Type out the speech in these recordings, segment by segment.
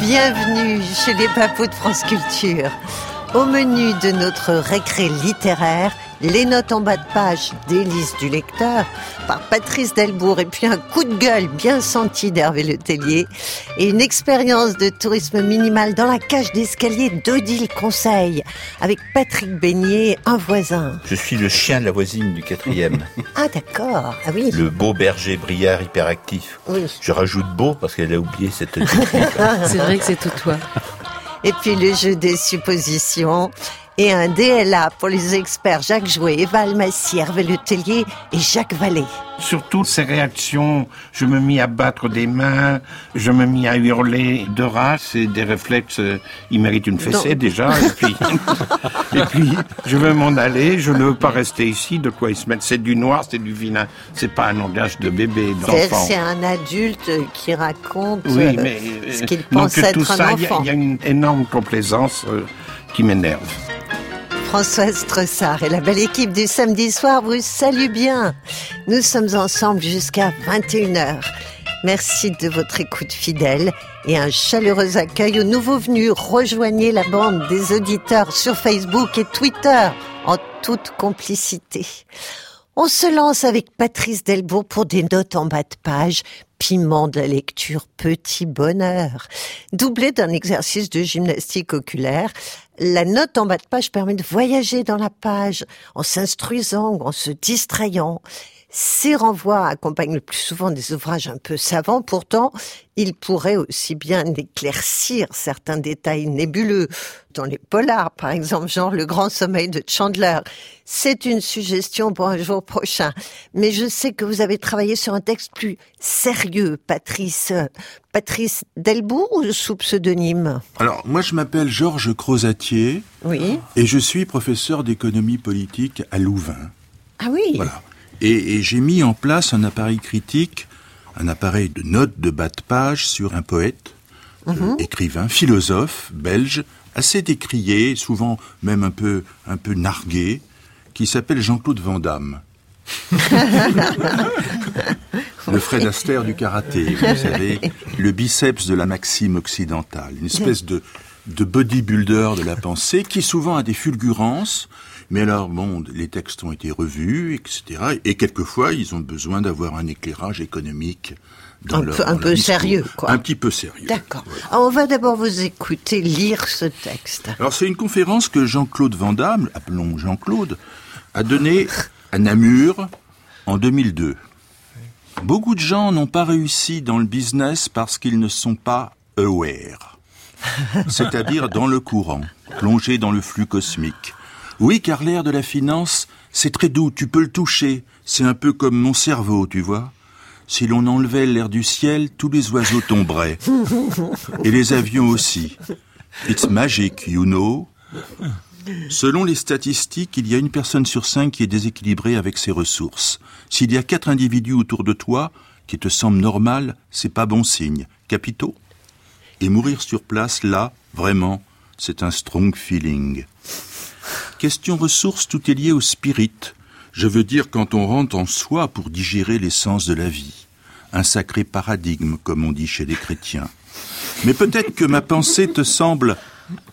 Bienvenue chez les papous de France Culture. Au menu de notre récré littéraire, les notes en bas de page d'Élise du lecteur par Patrice Delbourg et puis un coup de gueule bien senti d'Hervé Letellier et une expérience de tourisme minimal dans la cage d'escalier d'Odile Conseil avec Patrick Beignet, un voisin. Je suis le chien de la voisine du quatrième. ah d'accord, ah oui. Le beau berger briard hyperactif. Oui. Je rajoute beau parce qu'elle a oublié cette C'est vrai que c'est tout toi. Et puis le jeu des suppositions et un DLA pour les experts Jacques Jouet, Eva Almassi, Hervé Letellier et Jacques Vallée. Surtout ces réactions, je me mis à battre des mains, je me mis à hurler de race et des réflexes, euh, ils méritent une fessée déjà. Et puis, et puis, je veux m'en aller, je ne veux pas rester ici, de quoi ils se mettent? C'est du noir, c'est du vilain, c'est pas un langage de bébé, d'enfant. C'est un adulte qui raconte Oui, euh, mais ce qu'il pense donc, être tout un ça, il y a- enfant. il y, a une énorme complaisance euh, qui m'énerve. Françoise Tressard et la belle équipe du samedi soir vous saluent bien. Nous sommes ensemble jusqu'à 21h. Merci de votre écoute fidèle et un chaleureux accueil aux nouveaux venus. Rejoignez la bande des auditeurs sur Facebook et Twitter en toute complicité. On se lance avec Patrice Delbourg pour des notes en bas de page. Piment de la lecture, petit bonheur. Doublé d'un exercice de gymnastique oculaire, la note en bas de page permet de voyager dans la page en s'instruisant ou en se distrayant. Ces renvois accompagnent le plus souvent des ouvrages un peu savants, pourtant, ils pourraient aussi bien éclaircir certains détails nébuleux dans les polars, par exemple, genre Le Grand Sommeil de Chandler. C'est une suggestion pour un jour prochain. Mais je sais que vous avez travaillé sur un texte plus sérieux, Patrice. Patrice Delbourg ou sous pseudonyme? Alors, moi, je m'appelle Georges Crozatier Oui. et je suis professeur d'économie politique à Louvain. Ah oui. Voilà. Et, et j'ai mis en place un appareil critique, un appareil de notes de bas de page sur un poète, euh, écrivain, philosophe, belge, assez décrié, souvent même un peu, un peu nargué, qui s'appelle Jean-Claude Van Damme. Le Fred Astaire du karaté, vous savez, le biceps de la maxime occidentale, une espèce de, de bodybuilder de la pensée qui souvent a des fulgurances, mais alors bon, les textes ont été revus, etc. Et quelquefois, ils ont besoin d'avoir un éclairage économique dans Un leur- peu- un dans leur peu discours. sérieux, quoi. Un petit peu sérieux. D'accord. On va d'abord vous écouter lire ce texte. Alors c'est une conférence que Jean-Claude Van Damme, appelons Jean-Claude, a donnée à Namur en 2002. Beaucoup de gens n'ont pas réussi dans le business parce qu'ils ne sont pas aware, c'est-à-dire dans le courant, plongés dans le flux cosmique. Oui, car l'air de la finance, c'est très doux, tu peux le toucher, c'est un peu comme mon cerveau, tu vois. Si l'on enlevait l'air du ciel, tous les oiseaux tomberaient. Et les avions aussi. It's magic, you know. Selon les statistiques, il y a une personne sur cinq qui est déséquilibrée avec ses ressources. S'il y a quatre individus autour de toi qui te semblent normal, c'est pas bon signe. Capitaux? Et mourir sur place, là, vraiment, c'est un strong feeling. Question ressources, tout est lié au spirit. Je veux dire quand on rentre en soi pour digérer l'essence de la vie. Un sacré paradigme, comme on dit chez les chrétiens. Mais peut-être que ma pensée te semble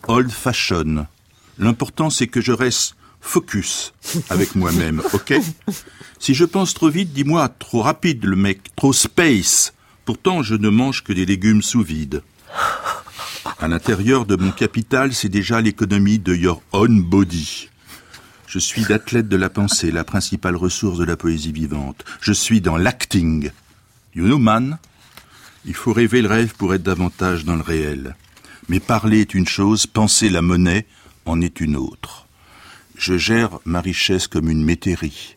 old fashion. L'important c'est que je reste focus avec moi-même, ok? Si je pense trop vite, dis-moi, trop rapide le mec, trop space. Pourtant, je ne mange que des légumes sous vide. À l'intérieur de mon capital, c'est déjà l'économie de your own body. Je suis d'athlète de la pensée, la principale ressource de la poésie vivante. Je suis dans l'acting. You know, man Il faut rêver le rêve pour être davantage dans le réel. Mais parler est une chose, penser la monnaie en est une autre. Je gère ma richesse comme une métairie.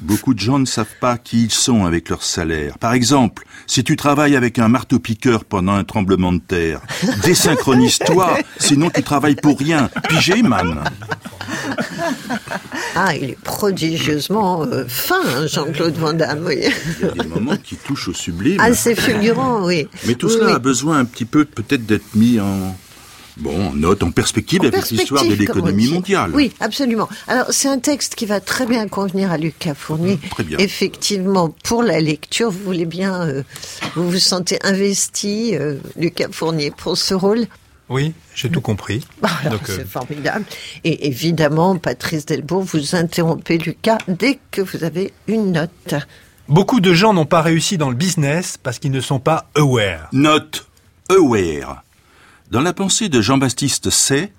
Beaucoup de gens ne savent pas qui ils sont avec leur salaire. Par exemple, si tu travailles avec un marteau-piqueur pendant un tremblement de terre, désynchronise-toi, sinon tu travailles pour rien. Pigé, man Ah, il est prodigieusement euh, fin, hein, Jean-Claude Van Damme, oui. Il y a des moments qui touchent au sublime. Ah, c'est fulgurant, oui. Mais tout Oui, cela oui. a besoin un petit peu peut-être d'être mis en bon note, en perspective En avec perspective, l'histoire de l'économie mondiale. Oui, absolument. Alors, c'est un texte qui va très bien convenir à Lucas Fournier. Très bien. Effectivement, pour la lecture, vous voulez bien, euh, vous vous sentez investi, euh, Lucas Fournier, pour ce rôle? Oui, j'ai tout compris. Bah, alors, Donc, euh, c'est formidable. Et évidemment, Patrice Delbourg, vous interrompez Lucas dès que vous avez une note. beaucoup de gens n'ont pas réussi dans le business parce qu'ils ne sont pas aware. Note aware. Dans la pensée de Jean-Baptiste Say,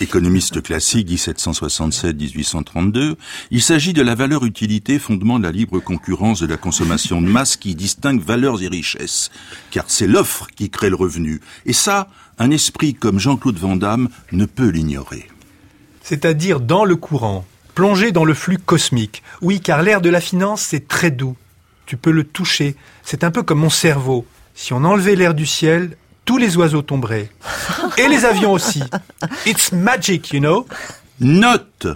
économiste classique 1767-1832, il s'agit de la valeur-utilité fondement de la libre concurrence de la consommation de masse qui distingue valeurs et richesses. Car c'est l'offre qui crée le revenu. Et ça, un esprit comme Jean-Claude Van Damme ne peut l'ignorer. C'est-à-dire dans le courant, plongé dans le flux cosmique. Oui, car l'air de la finance, c'est très doux. Tu peux le toucher. C'est un peu comme mon cerveau. Si on enlevait l'air du ciel, tous les oiseaux tomberaient. Et les avions aussi. It's magic, you know. Note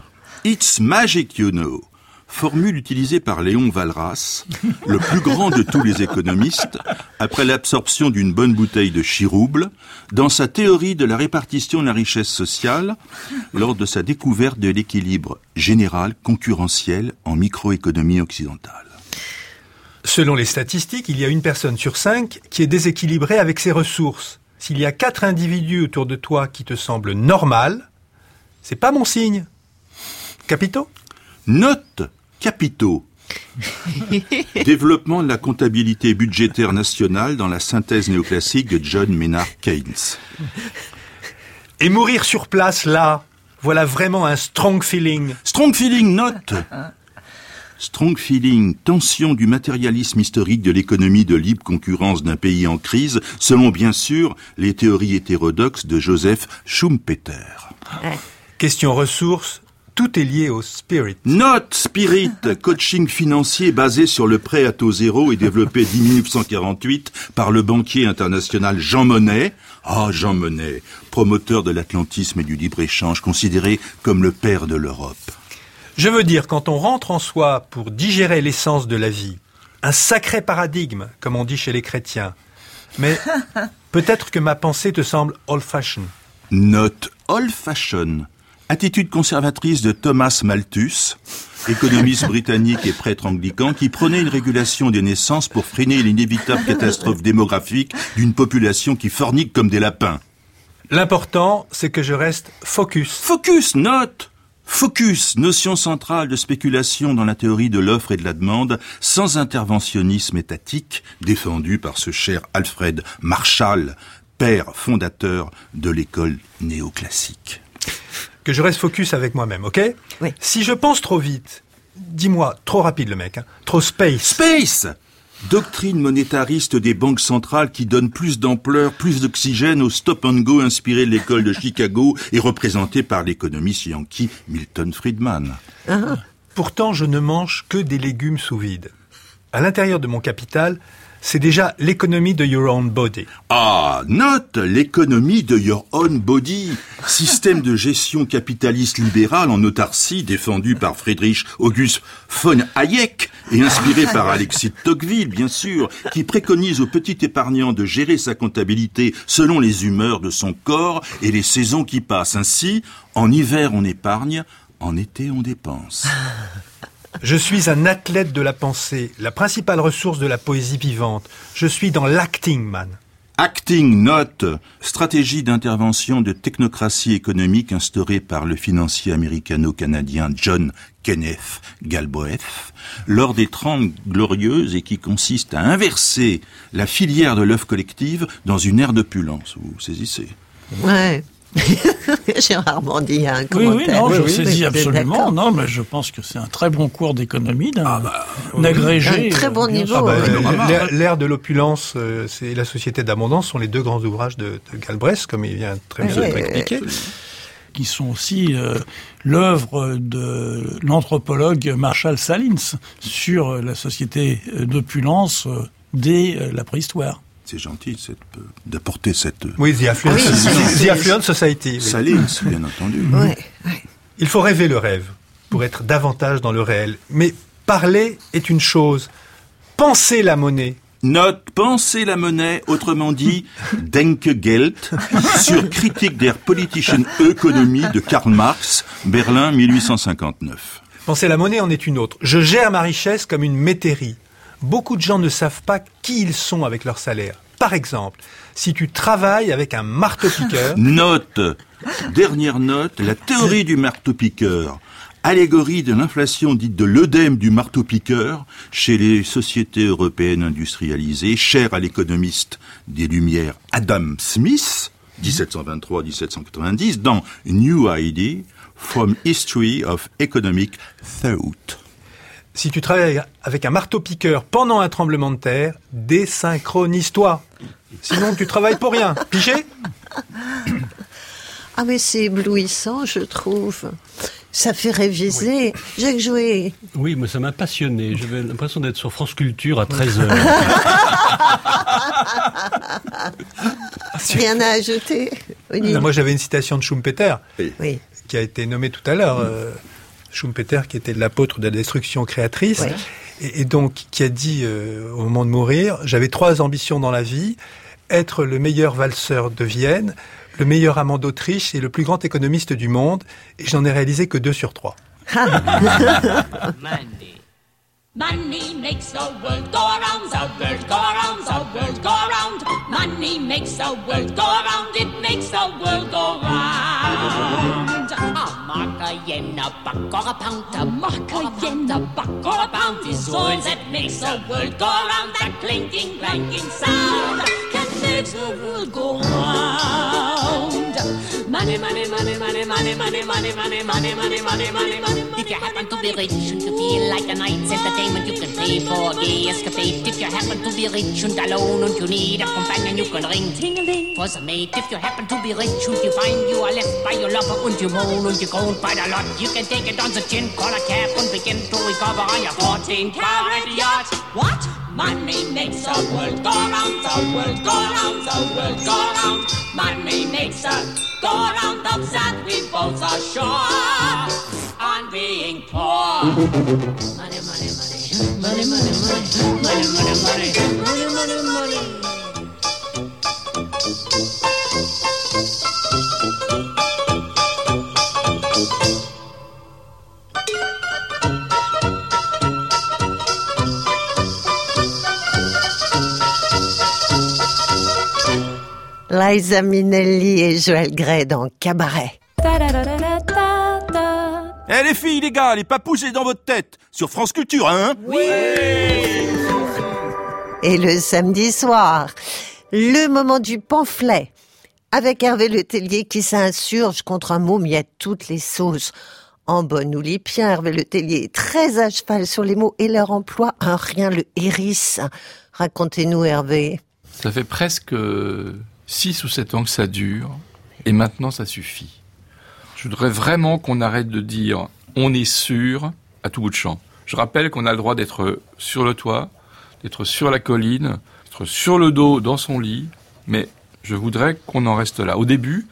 It's magic, you know. Formule utilisée par Léon Valras, le plus grand de tous les économistes, après l'absorption d'une bonne bouteille de chirouble, dans sa théorie de la répartition de la richesse sociale, lors de sa découverte de l'équilibre général concurrentiel en microéconomie occidentale. Selon les statistiques, il y a une personne sur cinq qui est déséquilibrée avec ses ressources. S'il y a quatre individus autour de toi qui te semblent normal, c'est pas mon signe. Capito? Note capitaux. Développement de la comptabilité budgétaire nationale dans la synthèse néoclassique de John Maynard Keynes. Et mourir sur place là, voilà vraiment un strong feeling. Strong feeling note. Strong feeling, tension du matérialisme historique de l'économie de libre concurrence d'un pays en crise, selon bien sûr les théories hétérodoxes de Joseph Schumpeter. Question ressources, tout est lié au spirit. Note Spirit, coaching financier basé sur le prêt à taux zéro et développé dès 1948 par le banquier international Jean Monnet. Ah, Jean Monnet, promoteur de l'atlantisme et du libre-échange, considéré comme le père de l'Europe. Je veux dire, quand on rentre en soi pour digérer l'essence de la vie, un sacré paradigme, comme on dit chez les chrétiens. Mais peut-être que ma pensée te semble old-fashioned. Note old fashion. Attitude conservatrice de Thomas Malthus, économiste britannique et prêtre anglican qui prônait une régulation des naissances pour freiner l'inévitable catastrophe démographique d'une population qui fornique comme des lapins. L'important, c'est que je reste focus. Focus, note Focus, notion centrale de spéculation dans la théorie de l'offre et de la demande, sans interventionnisme étatique, défendu par ce cher Alfred Marshall, père fondateur de l'école néoclassique. Que je reste focus avec moi-même, ok? Oui. Si je pense trop vite, dis-moi, trop rapide le mec, hein, trop space. Space Doctrine monétariste des banques centrales qui donne plus d'ampleur, plus d'oxygène au stop and go inspiré de l'école de Chicago et représenté par l'économiste yankee Milton Friedman. Pourtant, je ne mange que des légumes sous vide. À l'intérieur de mon capital, c'est déjà l'économie de your own body. Ah, note l'économie de your own body, système de gestion capitaliste libérale en autarcie défendu par Friedrich August von Hayek et inspiré par Alexis de Tocqueville, bien sûr, qui préconise au petit épargnant de gérer sa comptabilité selon les humeurs de son corps et les saisons qui passent. Ainsi, en hiver on épargne, en été on dépense. Je suis un athlète de la pensée, la principale ressource de la poésie vivante. Je suis dans l'acting, man. Acting Note, stratégie d'intervention de technocratie économique instaurée par le financier américano-canadien John Kenneth Galbraith lors des Trente Glorieuses et qui consiste à inverser la filière de l'œuf collective dans une ère d'opulence. Vous saisissez Ouais. Il y a un Oui, commentaire. oui, non, je Oui, saisis absolument. Non, mais je pense que c'est un très bon cours d'économie d'un agrégé. Un très bon euh, niveau. sûr. bah, ouais. panorama. l'ère- L'ère de l'opulence, euh, c'est la société d'abondance sont les deux grands ouvrages de, de Galbraith, comme il vient très bien de Ouais, l'expliquer. qui sont aussi euh, l'œuvre de l'anthropologue Marshall Salins sur euh, la société euh, d'opulence euh, dès euh, la préhistoire. C'est gentil cette, euh, d'apporter cette euh, Oui, The Affluent, Oui, The- Affluent Society. oui. Salins, bien entendu. Ouais. Il faut rêver le rêve pour être davantage dans le réel. Mais parler est une chose. Penser la monnaie. Note penser la monnaie, autrement dit Denkegeld, sur Critique der politischen Ökonomie de Karl Marx, Berlin 1859. Penser la monnaie en est une autre. Je gère ma richesse comme une métairie. Beaucoup de gens ne savent pas qui ils sont avec leur salaire. Par exemple, si tu travailles avec un marteau-piqueur, Note, dernière note, la théorie du marteau-piqueur, allégorie de l'inflation dite de l'œdème du marteau-piqueur chez les sociétés européennes industrialisées, chère à l'économiste des Lumières Adam Smith, 1723-1790, dans New Idea, From History of Economic Thought. Si tu travailles avec un marteau-piqueur pendant un tremblement de terre, désynchronise-toi. Sinon, tu travailles pour rien. Pigé Ah mais c'est éblouissant, je trouve. Ça fait réviser. J'ai joué. Oui, moi ça m'a passionné. J'avais l'impression d'être sur France Culture à 13h. Rien à ajouter. Moi, j'avais une citation de Schumpeter. Oui. qui a été nommé tout à l'heure, euh, Schumpeter, qui était l'apôtre de la destruction créatrice, Ouais. et, et donc qui a dit euh, au moment de mourir, j'avais trois ambitions dans la vie, être le meilleur valseur de Vienne, le meilleur amant d'Autriche et le plus grand économiste du monde, et je n'en ai réalisé que deux sur trois. Money. Money makes the world go around, the world go around, the world go around. Money makes the world go around, it makes the world go round. Macarena, buck or a pounder, Macarena, buck or a pound is soil that makes the world go round. That clinking, clanking sound can make the world go round. Money, money, money, money, money, money, money, money, money, money, money, money, money. If you happen to be rich and you feel like a night's entertainment, you can pay for a gay escapade. If you happen to be rich and alone and you need a companion, you can ring ting-a-ling for some mate. If you happen to be rich and you find you are left by your lover and you moan and you go by the lot, you can take it on the chin, call a cab and begin to recover on your 14 carat yacht. What? Money makes the world go round, the world go round, the world go round. Money makes the go round of that we both are sure on being poor. Money, money, money, money, money, money, money, money, money, money, money, money. Liza Minnelli et Joël Grey dans Cabaret. Eh les filles, les gars, les papous, dans votre tête Sur France Culture, hein Et le samedi soir, le moment du pamphlet. Avec Hervé Le Tellier qui s'insurge contre un mot mis à toutes les sauces. En bonne ou lipien, Hervé Le Tellier est très à cheval sur les mots et leur emploi un rien le hérisse. Racontez-nous Hervé. Ça fait presque 6 ou 7 ans que ça dure, et maintenant ça suffit. Je voudrais vraiment qu'on arrête de dire on est sûr à tout bout de champ. Je rappelle qu'on a le droit d'être sur le toit, d'être sur la colline, d'être sur le dos dans son lit, mais je voudrais qu'on en reste là. Au début,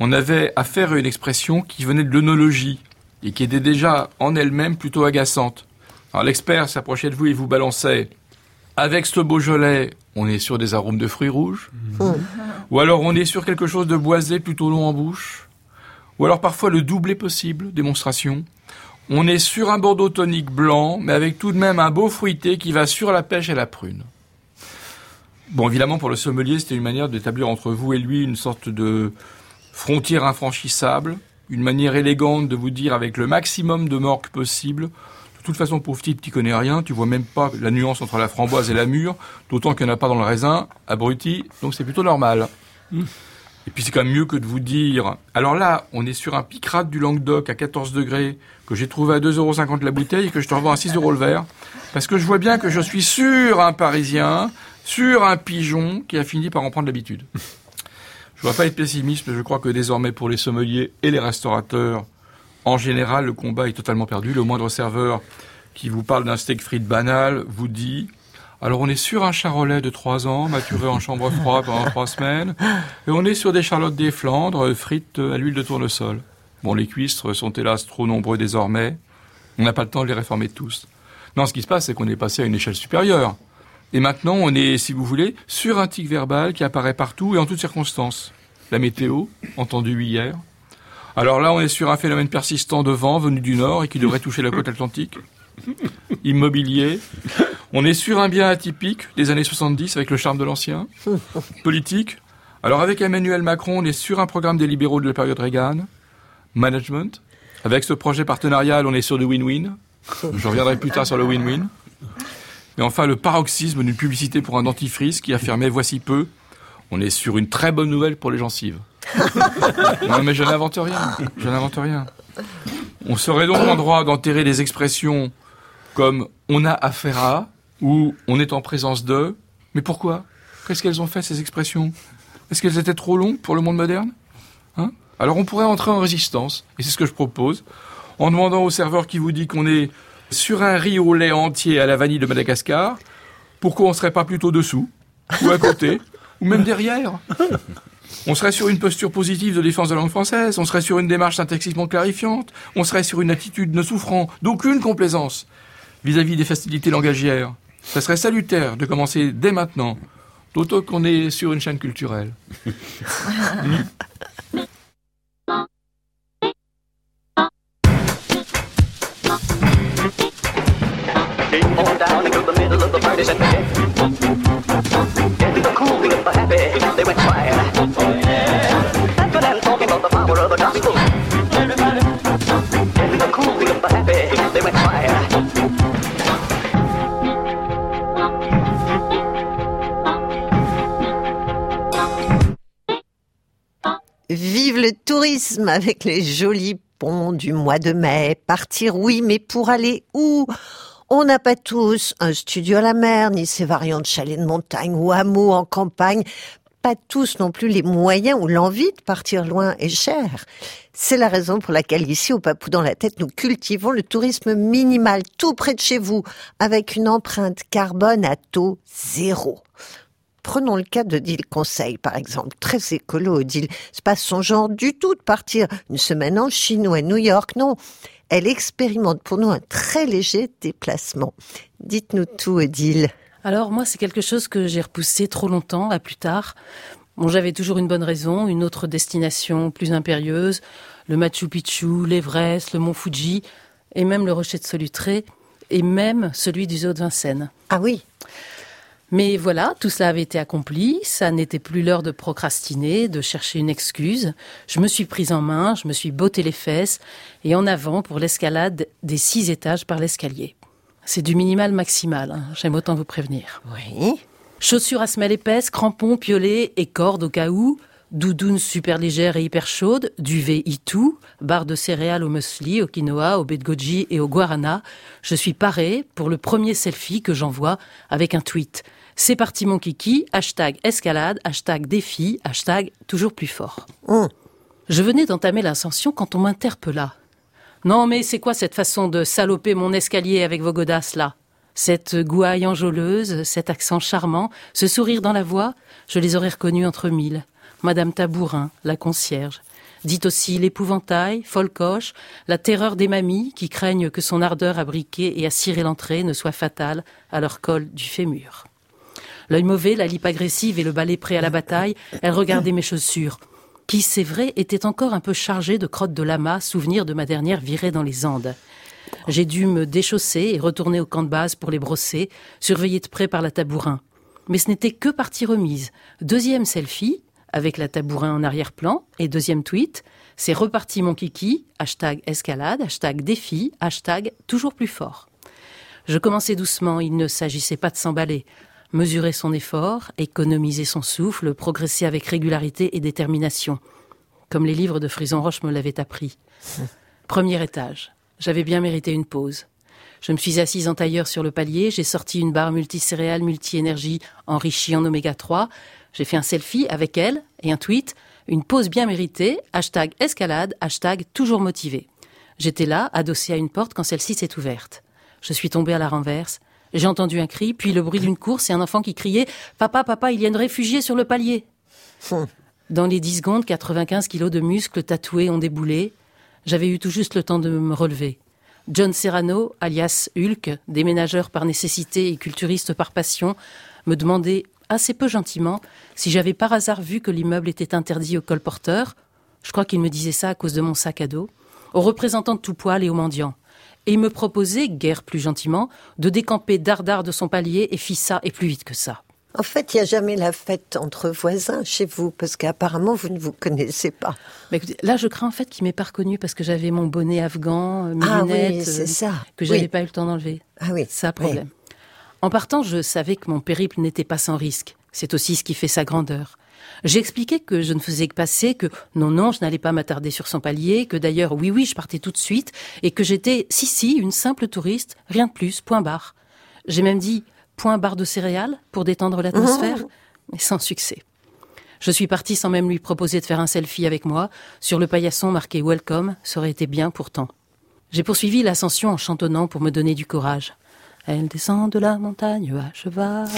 on avait affaire à une expression qui venait de l'œnologie et qui était déjà en elle-même plutôt agaçante. Alors l'expert s'approchait de vous et vous balançait avec ce Beaujolais, on est sur des arômes de fruits rouges. Ou alors on est sur quelque chose de boisé plutôt long en bouche. Ou alors parfois le double est possible, démonstration. On est sur un Bordeaux tonique blanc, mais avec tout de même un beau fruité qui va sur la pêche et la prune. Bon, évidemment, pour le sommelier, c'était une manière d'établir entre vous et lui une sorte de frontière infranchissable, une manière élégante de vous dire avec le maximum de morgue possible de toute façon, pauvre type, tu connais rien, tu vois même pas la nuance entre la framboise et la mûre, d'autant qu'il n'y en a pas dans le raisin, abruti, donc c'est plutôt normal. Et puis c'est quand même mieux que de vous dire, alors là, on est sur un picrate du Languedoc à 14 degrés, que j'ai trouvé à 2,50€ la bouteille et que je te revends à 6 euros le verre, parce que je vois bien que je suis sur un Parisien, sur un pigeon qui a fini par en prendre l'habitude. Je ne dois pas être pessimiste, mais je crois que désormais pour les sommeliers et les restaurateurs, en général, le combat est totalement perdu. Le moindre serveur qui vous parle d'un steak frites banal vous dit alors on est sur un charolais de 3 ans, maturé en chambre froide pendant 3 semaines, et on est sur des charlottes des Flandres, frites à l'huile de tournesol. Bon, les cuistres sont hélas trop nombreux désormais. On n'a pas le temps de les réformer tous. Non, ce qui se passe, c'est qu'on est passé à une échelle supérieure. Et maintenant, on est, si vous voulez, sur un tic verbal qui apparaît partout et en toutes circonstances. La météo, entendue hier. Alors là, on est sur un phénomène persistant de vent venu du nord et qui devrait toucher la côte atlantique. Immobilier. On est sur un bien atypique des années 70 avec le charme de l'ancien. Politique. Alors avec Emmanuel Macron, on est sur un programme des libéraux de la période Reagan. Management. Avec ce projet partenarial, on est sur du win-win. Je reviendrai plus tard sur le win-win. Et enfin, le paroxysme d'une publicité pour un dentifrice qui affirmait voici peu. On est sur une très bonne nouvelle pour les gencives. Non, mais je n'invente rien. Je n'invente rien. On serait donc en droit d'enterrer des expressions comme on a affaire à ou on est en présence de. Mais pourquoi? Qu'est-ce qu'elles ont fait, ces expressions? Est-ce qu'elles étaient trop longues pour le monde moderne? Hein? Alors on pourrait entrer en résistance, et c'est ce que je propose, en demandant au serveur qui vous dit qu'on est sur un riz au lait entier à la vanille de Madagascar, pourquoi on serait pas plutôt dessous, ou à côté, ou même derrière? On serait sur une posture positive de défense de la langue française, on serait sur une démarche syntaxiquement clarifiante, on serait sur une attitude ne souffrant d'aucune complaisance vis-à-vis des facilités langagières. Ça serait salutaire de commencer dès maintenant, d'autant qu'on est sur une chaîne culturelle. le tourisme avec les jolis ponts du mois de mai. Partir, oui, mais pour aller où? On n'a pas tous un studio à la mer, ni ces variantes chalets de montagne ou hameaux en campagne. Pas tous non plus les moyens ou l'envie de partir loin et cher. C'est la raison pour laquelle ici, au Papou dans la tête, nous cultivons le tourisme minimal tout près de chez vous, avec une empreinte carbone à taux zéro. Prenons le cas de Odile Conseil, par exemple. Très écolo, Odile. C'est pas son genre du tout de partir une semaine en Chine ou à New York, non. Elle expérimente pour nous un très léger déplacement. Dites-nous tout, Odile. Alors moi, c'est quelque chose que j'ai repoussé trop longtemps, à plus tard. Bon, j'avais toujours une bonne raison, une autre destination plus impérieuse, le Machu Picchu, l'Everest, le Mont Fuji, et même le Rocher de Solutré, et même celui du Zoo de Vincennes. Ah oui mais voilà, tout cela avait été accompli, ça n'était plus l'heure de procrastiner, de chercher une excuse. Je me suis prise en main, je me suis botté les fesses, et en avant pour l'escalade des six étages par l'escalier. C'est du minimal maximal, hein, j'aime autant vous prévenir. Oui. Chaussures à semelle épaisse, crampons, piolets et cordes au cas où, doudoune super légère et hyper chaude, duvet itou, barre de céréales au muesli, au quinoa, au baie de goji et au guarana. Je suis parée pour le premier selfie que j'envoie avec un tweet. C'est parti mon kiki, hashtag escalade, hashtag défi, hashtag toujours plus fort. Hum. Je venais d'entamer l'ascension quand on m'interpella. Non mais c'est quoi cette façon de saloper mon escalier avec vos godasses là? Cette gouaille enjôleuse, cet accent charmant, ce sourire dans la voix, je les aurais reconnus entre mille. Madame Tabourin, la concierge. Dites aussi l'épouvantail, folcoche, la terreur des mamies qui craignent que son ardeur à briquer et à cirer l'entrée ne soit fatale à leur col du fémur. L'œil mauvais, la lippe agressive et le balai prêt à la bataille, elle regardait mes chaussures, qui, c'est vrai, étaient encore un peu chargées de crottes de lama, souvenir de ma dernière virée dans les Andes. J'ai dû me déchausser et retourner au camp de base pour les brosser, surveillée de près par la tabourin. Mais ce n'était que partie remise. Deuxième selfie, avec la tabourin en arrière-plan, et deuxième tweet, c'est reparti mon kiki, hashtag escalade, hashtag défi, hashtag toujours plus fort. Je commençais doucement, il ne s'agissait pas de s'emballer mesurer son effort, économiser son souffle, progresser avec régularité et détermination, comme les livres de Frison Roche me l'avaient appris. Premier étage. J'avais bien mérité une pause. Je me suis assise en tailleur sur le palier, j'ai sorti une barre multicéréale multi-énergie enrichie en oméga 3, j'ai fait un selfie avec elle et un tweet, une pause bien méritée, hashtag escalade, hashtag toujours motivé. J'étais là, adossée à une porte quand celle-ci s'est ouverte. Je suis tombée à la renverse, j'ai entendu un cri, puis le bruit d'une course et un enfant qui criait Papa, papa, il y a une réfugiée sur le palier. Dans les 10 secondes, 95 kilos de muscles tatoués ont déboulé. J'avais eu tout juste le temps de me relever. John Serrano, alias Hulk, déménageur par nécessité et culturiste par passion, me demandait assez peu gentiment si j'avais par hasard vu que l'immeuble était interdit aux colporteurs. Je crois qu'il me disait ça à cause de mon sac à dos, aux représentants de tout poil et aux mendiants. Et il me proposait, guère plus gentiment, de décamper dardard de son palier et fit ça et plus vite que ça. En fait, il n'y a jamais la fête entre voisins chez vous, parce qu'apparemment, vous ne vous connaissez pas. Bah, écoutez, là, je crains en fait qu'il m'ait pas reconnu parce que j'avais mon bonnet afghan, euh, mes Ah oui, lunettes, euh, ça. que j'avais Oui. pas eu le temps d'enlever. Ah oui. C'est ça, problème. En partant, je savais que mon périple n'était pas sans risque. C'est aussi ce qui fait sa grandeur. J'ai expliqué que je ne faisais que passer, que non, non, je n'allais pas m'attarder sur son palier, que d'ailleurs, oui, oui, je partais tout de suite, et que j'étais, si, si, une simple touriste, rien de plus, point barre. J'ai même dit point barre de céréales pour détendre l'atmosphère, mais sans succès. Je suis partie sans même lui proposer de faire un selfie avec moi. Sur le paillasson marqué Welcome, ça aurait été bien pourtant. J'ai poursuivi l'ascension en chantonnant pour me donner du courage. Elle descend de la montagne à cheval.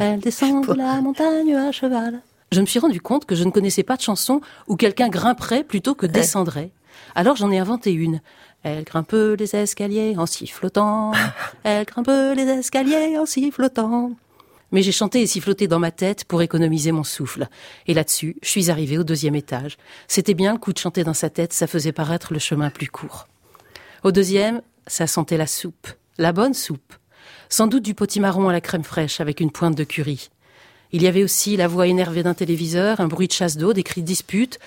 Elle descend de la montagne à cheval. Je me suis rendu compte que je ne connaissais pas de chanson où quelqu'un grimperait plutôt que descendrait. Alors j'en ai inventé une. Elle grimpe les escaliers en sifflotant. Elle grimpe les escaliers en sifflotant. Mais j'ai chanté et siffloté dans ma tête pour économiser mon souffle. Et là-dessus, je suis arrivée au deuxième étage. C'était bien le coup de chanter dans sa tête, ça faisait paraître le chemin plus court. Au deuxième, ça sentait la soupe. La bonne soupe. Sans doute du potimarron à la crème fraîche avec une pointe de curry. Il y avait aussi la voix énervée d'un téléviseur, un bruit de chasse d'eau, des cris de dispute.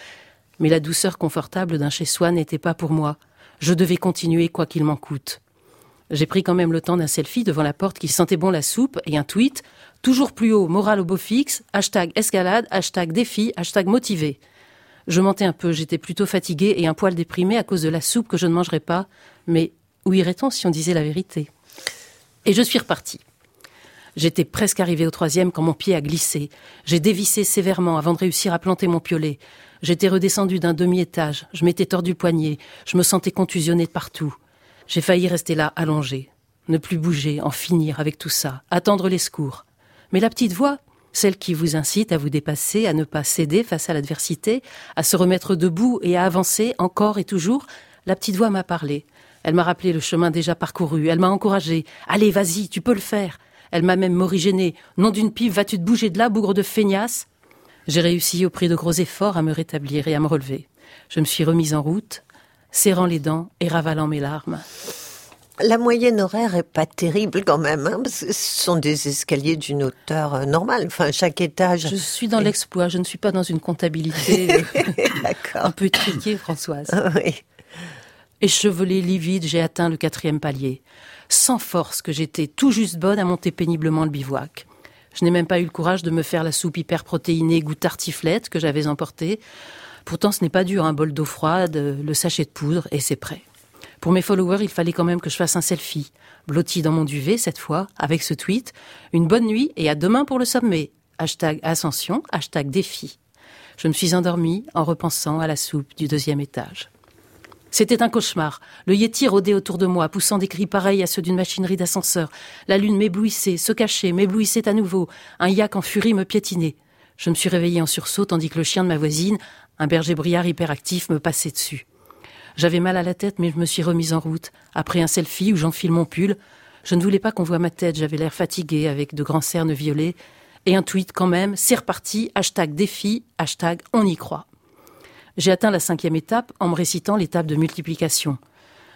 Mais la douceur confortable d'un chez-soi n'était pas pour moi. Je devais continuer quoi qu'il m'en coûte. J'ai pris quand même le temps d'un selfie devant la porte qui sentait bon la soupe et un tweet. Toujours plus haut, morale au beau fixe, hashtag escalade, hashtag défi, hashtag motivé. Je mentais un peu, j'étais plutôt fatiguée et un poil déprimée à cause de la soupe que je ne mangerais pas. Mais où irait-on si on disait la vérité? Et je suis repartie. J'étais presque arrivée au troisième quand mon pied a glissé. J'ai dévissé sévèrement avant de réussir à planter mon piolet. J'étais redescendue d'un demi-étage. Je m'étais tordu poignet. Je me sentais contusionnée de partout. J'ai failli rester là, allongée. Ne plus bouger, en finir avec tout ça. Attendre les secours. Mais la petite voix, celle qui vous incite à vous dépasser, à ne pas céder face à l'adversité, à se remettre debout et à avancer encore et toujours, la petite voix m'a parlé. Elle m'a rappelé le chemin déjà parcouru. Elle m'a encouragé. Allez, vas-y, tu peux le faire. Elle m'a même morigéné. Nom d'une pipe, vas-tu te bouger de là, bougre de feignasse? J'ai réussi, au prix de gros efforts, à me rétablir et à me relever. Je me suis remise en route, serrant les dents et ravalant mes larmes. La moyenne horaire est pas terrible quand même, hein, parce que ce sont des escaliers d'une hauteur euh, normale. Enfin, chaque étage. Je suis dans l'exploit, je ne suis pas dans une comptabilité euh, un peu étriquée, Françoise. Ah oui. Échevelée, livide, j'ai atteint le quatrième palier. Sans force que j'étais tout juste bonne à monter péniblement le bivouac. Je n'ai même pas eu le courage de me faire la soupe hyper protéinée goût tartiflette que j'avais emportée. Pourtant, ce n'est pas dur, un bol d'eau froide, le sachet de poudre, et c'est prêt. Pour mes followers, il fallait quand même que je fasse un selfie. Blotti dans mon duvet, cette fois, avec ce tweet. Une bonne nuit et à demain pour le sommet. Hashtag ascension, hashtag défi. Je me suis endormie en repensant à la soupe du deuxième étage. C'était un cauchemar. Le Yeti rôdait autour de moi, poussant des cris pareils à ceux d'une machinerie d'ascenseur. La lune m'éblouissait, se cachait, m'éblouissait à nouveau. Un yak en furie me piétinait. Je me suis réveillée en sursaut tandis que le chien de ma voisine, un berger briard hyperactif, me passait dessus. J'avais mal à la tête, mais je me suis remise en route. Après un selfie où j'enfile mon pull, je ne voulais pas qu'on voie ma tête, j'avais l'air fatiguée avec de grands cernes violets. Et un tweet quand même, c'est reparti, hashtag défi, hashtag on y croit. J'ai atteint la cinquième étape en me récitant l'étape de multiplication.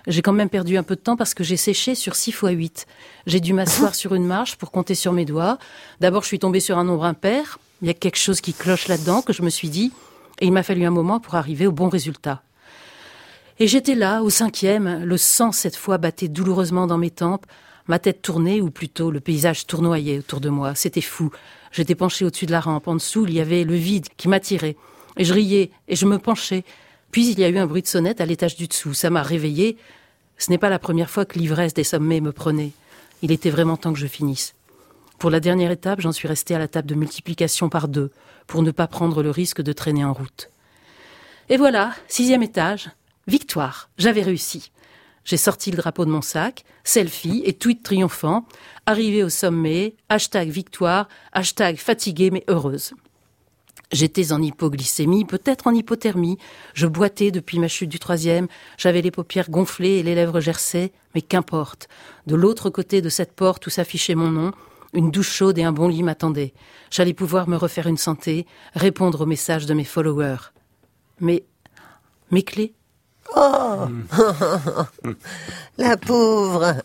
J'ai quand même perdu un peu de temps parce que j'ai séché sur 6 fois 8. J'ai dû m'asseoir sur une marche pour compter sur mes doigts. D'abord, je suis tombée sur un nombre impair. Il y a quelque chose qui cloche là-dedans que je me suis dit. Et il m'a fallu un moment pour arriver au bon résultat. Et j'étais là, au cinquième, le sang cette fois battait douloureusement dans mes tempes, ma tête tournée, ou plutôt le paysage tournoyait autour de moi. C'était fou. J'étais penchée au-dessus de la rampe. En dessous, il y avait le vide qui m'attirait. Et je riais, et je me penchais. Puis il y a eu un bruit de sonnette à l'étage du dessous. Ça m'a réveillée. Ce n'est pas la première fois que l'ivresse des sommets me prenait. Il était vraiment temps que je finisse. Pour la dernière étape, j'en suis restée à la table de multiplication par deux, pour ne pas prendre le risque de traîner en route. Et voilà, sixième étage, victoire, j'avais réussi. J'ai sorti le drapeau de mon sac, selfie et tweet triomphant, arrivé au sommet, hashtag victoire, hashtag fatiguée mais heureuse. J'étais en hypoglycémie, peut-être en hypothermie. Je boitais depuis ma chute du troisième. J'avais les paupières gonflées et les lèvres gercées. Mais qu'importe. De l'autre côté de cette porte où s'affichait mon nom, une douche chaude et un bon lit m'attendaient. J'allais pouvoir me refaire une santé, répondre aux messages de mes followers. Mais mes clés Oh La pauvre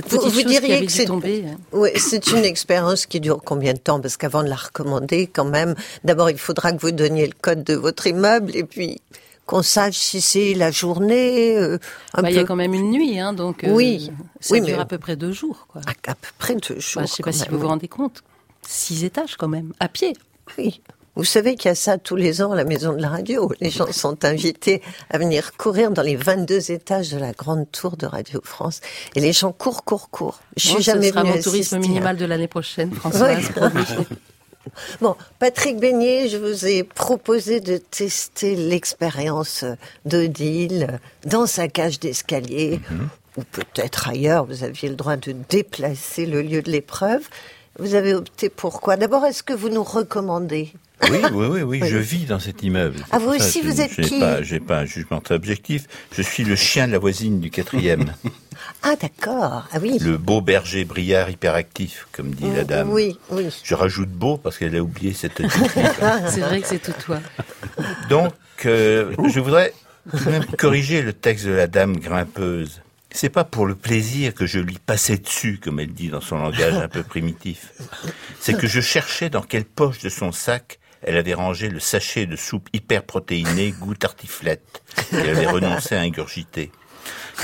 qui avait dû tomber, hein. Oui, c'est une expérience qui dure combien de temps? Parce qu'avant de la recommander, quand même, d'abord il faudra que vous donniez le code de votre immeuble et puis qu'on sache si c'est la journée. euh, un Bah, Il y a quand même une nuit, hein, donc euh, Oui. ça Oui, dure mais- à peu près deux jours. Quoi. À, à peu près deux jours. Bah, je sais pas si vous vous rendez compte. Six étages quand même, à pied. Oui. Vous savez qu'il y a ça tous les ans à la maison de la radio. Les gens sont invités à venir courir dans les 22 étages de la grande tour de Radio France. Et les gens courent, courent, courent. Je suis jamais ce sera mon tourisme minimal de l'année prochaine, Françoise. Oui. Bon, Patrick Beignet, je vous ai proposé de tester l'expérience d'Odile dans sa cage d'escalier, ou peut-être ailleurs. Vous aviez le droit de déplacer le lieu de l'épreuve. Vous avez opté pour quoi? D'abord, est-ce que vous nous recommandez? Oui, oui, oui, oui, je vis dans cet immeuble. Ah, vous aussi, je- vous êtes je n'ai qui pas, J'ai pas un jugement très objectif. Je suis le chien de la voisine du quatrième. Ah, d'accord. Ah oui. le beau berger briard hyperactif, comme dit la dame. Oui, oui. Je rajoute beau parce qu'elle a oublié cette. C'est vrai que c'est tout toi. Donc, euh, je voudrais même corriger le texte de la dame grimpeuse. C'est pas pour le plaisir que je lui passais dessus, comme elle dit dans son langage un peu primitif. C'est que je cherchais dans quelle poche de son sac elle avait rangé le sachet de soupe hyper protéinée goût tartiflette qu'elle avait renoncé à ingurgiter.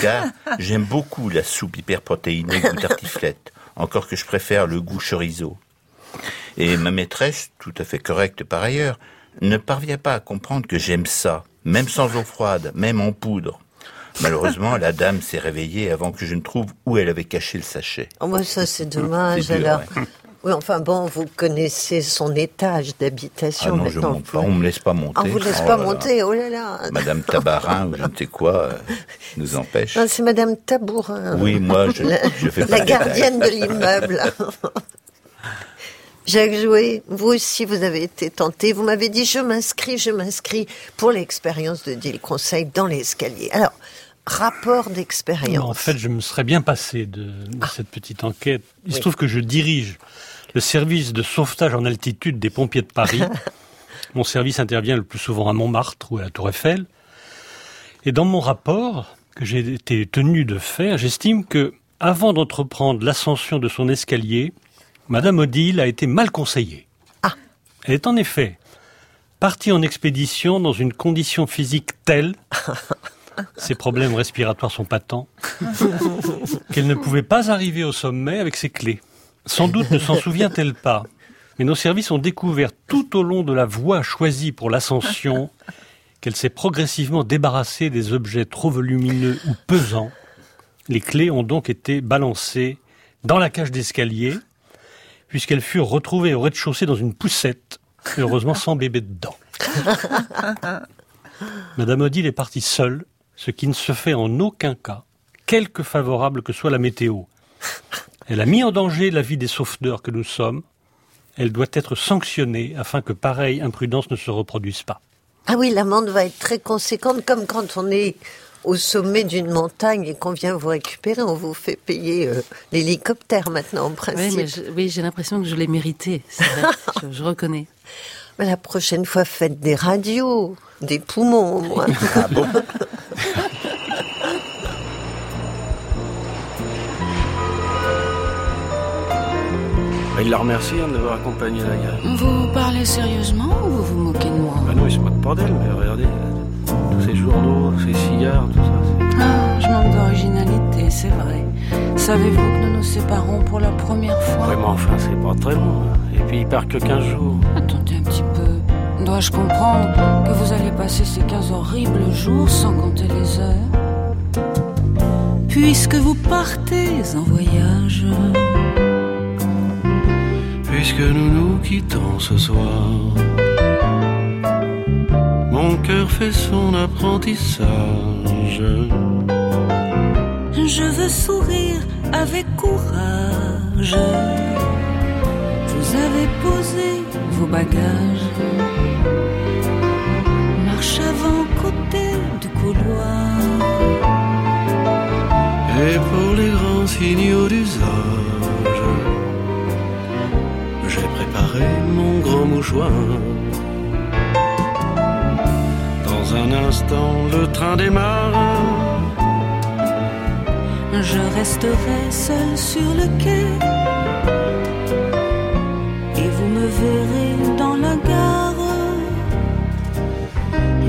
Car j'aime beaucoup la soupe hyper protéinée goût tartiflette, encore que je préfère le goût chorizo. Et ma maîtresse, tout à fait correcte par ailleurs, ne parvient pas à comprendre que j'aime ça, même sans eau froide, même en poudre. Malheureusement, la dame s'est réveillée avant que je ne trouve où elle avait caché le sachet. Oh, bah, ça, c'est dommage, dur, alors. ouais. Oui, enfin bon, vous connaissez son étage Ah d'habitation non, je monte pas, on me laisse pas monter. Ah, on vous laisse Oh pas là là. monter, oh là là. Madame Tabarin ou je ne sais quoi euh, nous empêche. Non, c'est Madame Tabourin. Oui, moi, je, La, je fais pas la gardienne de l'immeuble. Jacques Jouet, vous aussi, vous avez été tenté. Vous m'avez dit, je m'inscris, je m'inscris pour l'expérience de Deal Conseil dans l'escalier. Alors, rapport d'expérience. en fait, je me serais bien passé de, de cette petite enquête. Il se trouve que je dirige le service de sauvetage en altitude des pompiers de Paris. mon service intervient le plus souvent à Montmartre ou à la Tour Eiffel. Et dans mon rapport que j'ai été tenu de faire, j'estime que, avant d'entreprendre l'ascension de son escalier, Madame Odile a été mal conseillée. Ah. Elle est en effet partie en expédition dans une condition physique telle ses problèmes respiratoires sont patents, qu'elle ne pouvait pas arriver au sommet avec ses clés. Sans doute ne s'en souvient-elle pas, mais nos services ont découvert tout au long de la voie choisie pour l'ascension qu'elle s'est progressivement débarrassée des objets trop volumineux ou pesants. Les clés ont donc été balancées dans la cage d'escalier, puisqu'elles furent retrouvées au rez-de-chaussée dans une poussette, heureusement sans bébé dedans. Madame Odile est partie seule, ce qui ne se fait en aucun cas, quelque favorable que soit la météo. Elle a mis en danger la vie des sauveteurs que nous sommes. Elle doit être sanctionnée afin que pareille imprudence ne se reproduise pas. Ah oui, l'amende va être très conséquente, comme quand on est au sommet d'une montagne et qu'on vient vous récupérer, on vous fait payer euh, l'hélicoptère maintenant, en Oui, principe. mais je- oui, j'ai l'impression que je l'ai mérité. c'est vrai. je, je reconnais. Mais la prochaine fois, faites des radios, des poumons au moins. Ah bon? Il la remercie hein, de m'avoir accompagné à la gare. Vous parlez sérieusement ou vous vous moquez de moi Ah non, il se moque pas d'elle, mais regardez, tous ces journaux, ces cigares, tout ça. Ah, je manque d'originalité, c'est vrai. Savez-vous que nous nous séparons pour la première fois mais enfin, c'est pas très long. hein. Et puis, il part que 15 jours. Attendez un petit peu. Dois-je comprendre que vous allez passer ces 15 horribles jours sans compter les heures? Puisque vous partez en voyage puisque nous nous quittons ce soir. Mon cœur fait son apprentissage. Je veux sourire avec courage. Vous avez posé vos bagages. Marche avant côté du couloir. Et pour les grands signaux du d'usage préparé mon grand mouchoir. Dans un instant, le train démarre. Je resterai seul sur le quai. Et vous me verrez dans la gare.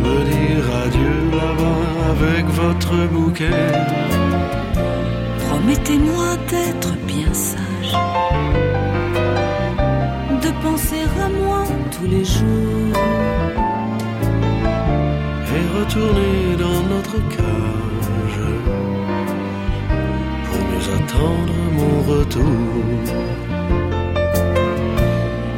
Me dire adieu là-bas avec votre bouquet. Promettez-moi d'être penser à moi tous les jours. Et retourner dans notre cage. Pour mieux attendre mon retour.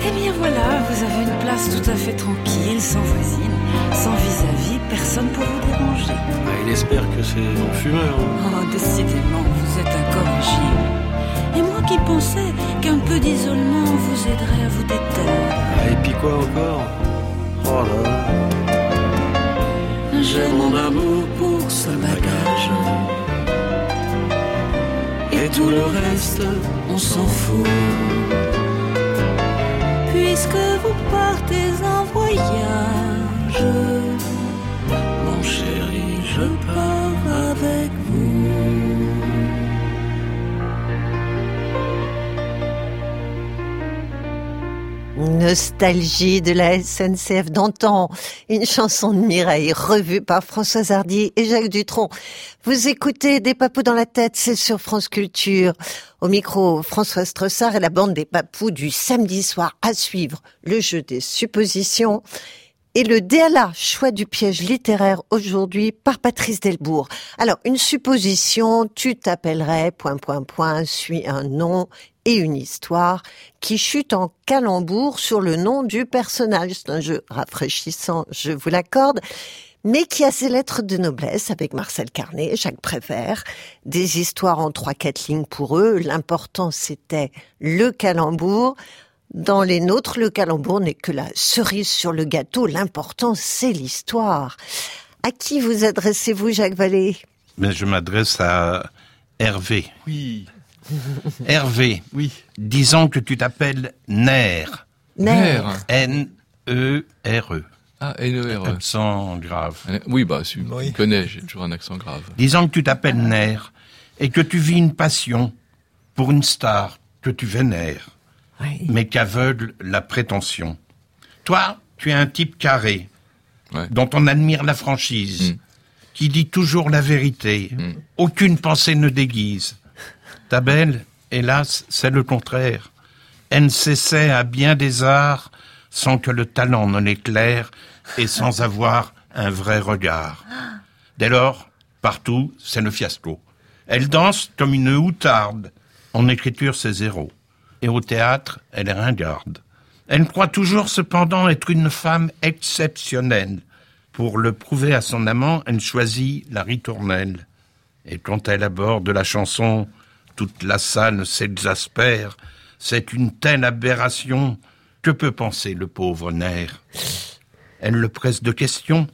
Eh bien voilà, vous avez une place tout à fait tranquille, sans voisine, sans vis-à-vis, personne pour vous déranger. Ah, il espère que c'est un fumeur. Oh, décidément, vous êtes incorrigible. Et moi qui pensais qu'un peu d'isolement vous aiderait à vous détendre. Ah, et puis quoi encore? Oh là là. J'ai mon amour pour ce bagage. Et tout le reste, on s'en fout. Puisque vous partez en voyage, Nostalgie de la SNCF d'antan, une chanson de Mireille revue par Françoise Hardy et Jacques Dutronc. Vous écoutez Des papous dans la tête, c'est sur France Culture. Au micro, Françoise Tressard et la bande des papous du samedi soir à suivre, le jeu des suppositions et le DLA, choix du piège littéraire aujourd'hui par Patrice Delbourg. Alors, une supposition, tu t'appellerais, point, point, point, suis un nom et une histoire qui chute en calembour sur le nom du personnage. C'est un jeu rafraîchissant, je vous l'accorde, mais qui a ses lettres de noblesse avec Marcel Carnet, Jacques Prévert, des histoires en trois, quatre lignes pour eux. L'important, c'était le calembour. Dans les nôtres, le calembour n'est que la cerise sur le gâteau. L'important, c'est l'histoire. À qui vous adressez-vous, Jacques Vallée? Mais je m'adresse à Hervé. Oui. Hervé. Oui. Disons que tu t'appelles Nair. Nair. N-E-R-E. Ah, N-E-R-E. Accent grave. Oui, bah, tu connais, j'ai toujours un accent grave. Disons que tu t'appelles Nair et que tu vis une passion pour une star que tu vénères, mais qu'aveugle la prétention. Toi, tu es un type carré, dont on admire la franchise, qui dit toujours la vérité, aucune pensée ne déguise. Ta belle, hélas, c'est le contraire. Elle s'essaie à bien des arts sans que le talent ne l'éclaire et sans avoir un vrai regard. Dès lors, partout, c'est le fiasco. Elle danse comme une outarde. En écriture, c'est zéro. Et au théâtre, elle est ringarde. Elle croit toujours cependant être une femme exceptionnelle. Pour le prouver à son amant, elle choisit la ritournelle. Et quand elle aborde la chanson, toute la salle s'exaspère. C'est une telle aberration. Que peut penser le pauvre nerf Elle le presse de questions.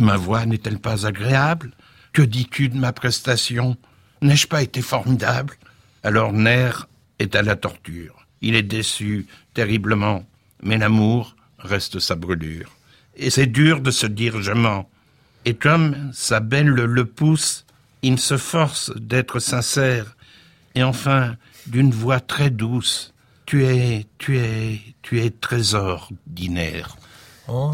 Ma voix n'est-elle pas agréable? Que dis-tu de ma prestation? N'ai-je pas été formidable? Alors Nerf est à la torture. Il est déçu terriblement, mais l'amour reste sa brûlure. Et c'est dur de se dire je mens. Et comme sa belle le pousse, il se force d'être sincère. Et enfin, d'une voix très douce, tu es, tu es, tu es trésor d'Iner. Oh.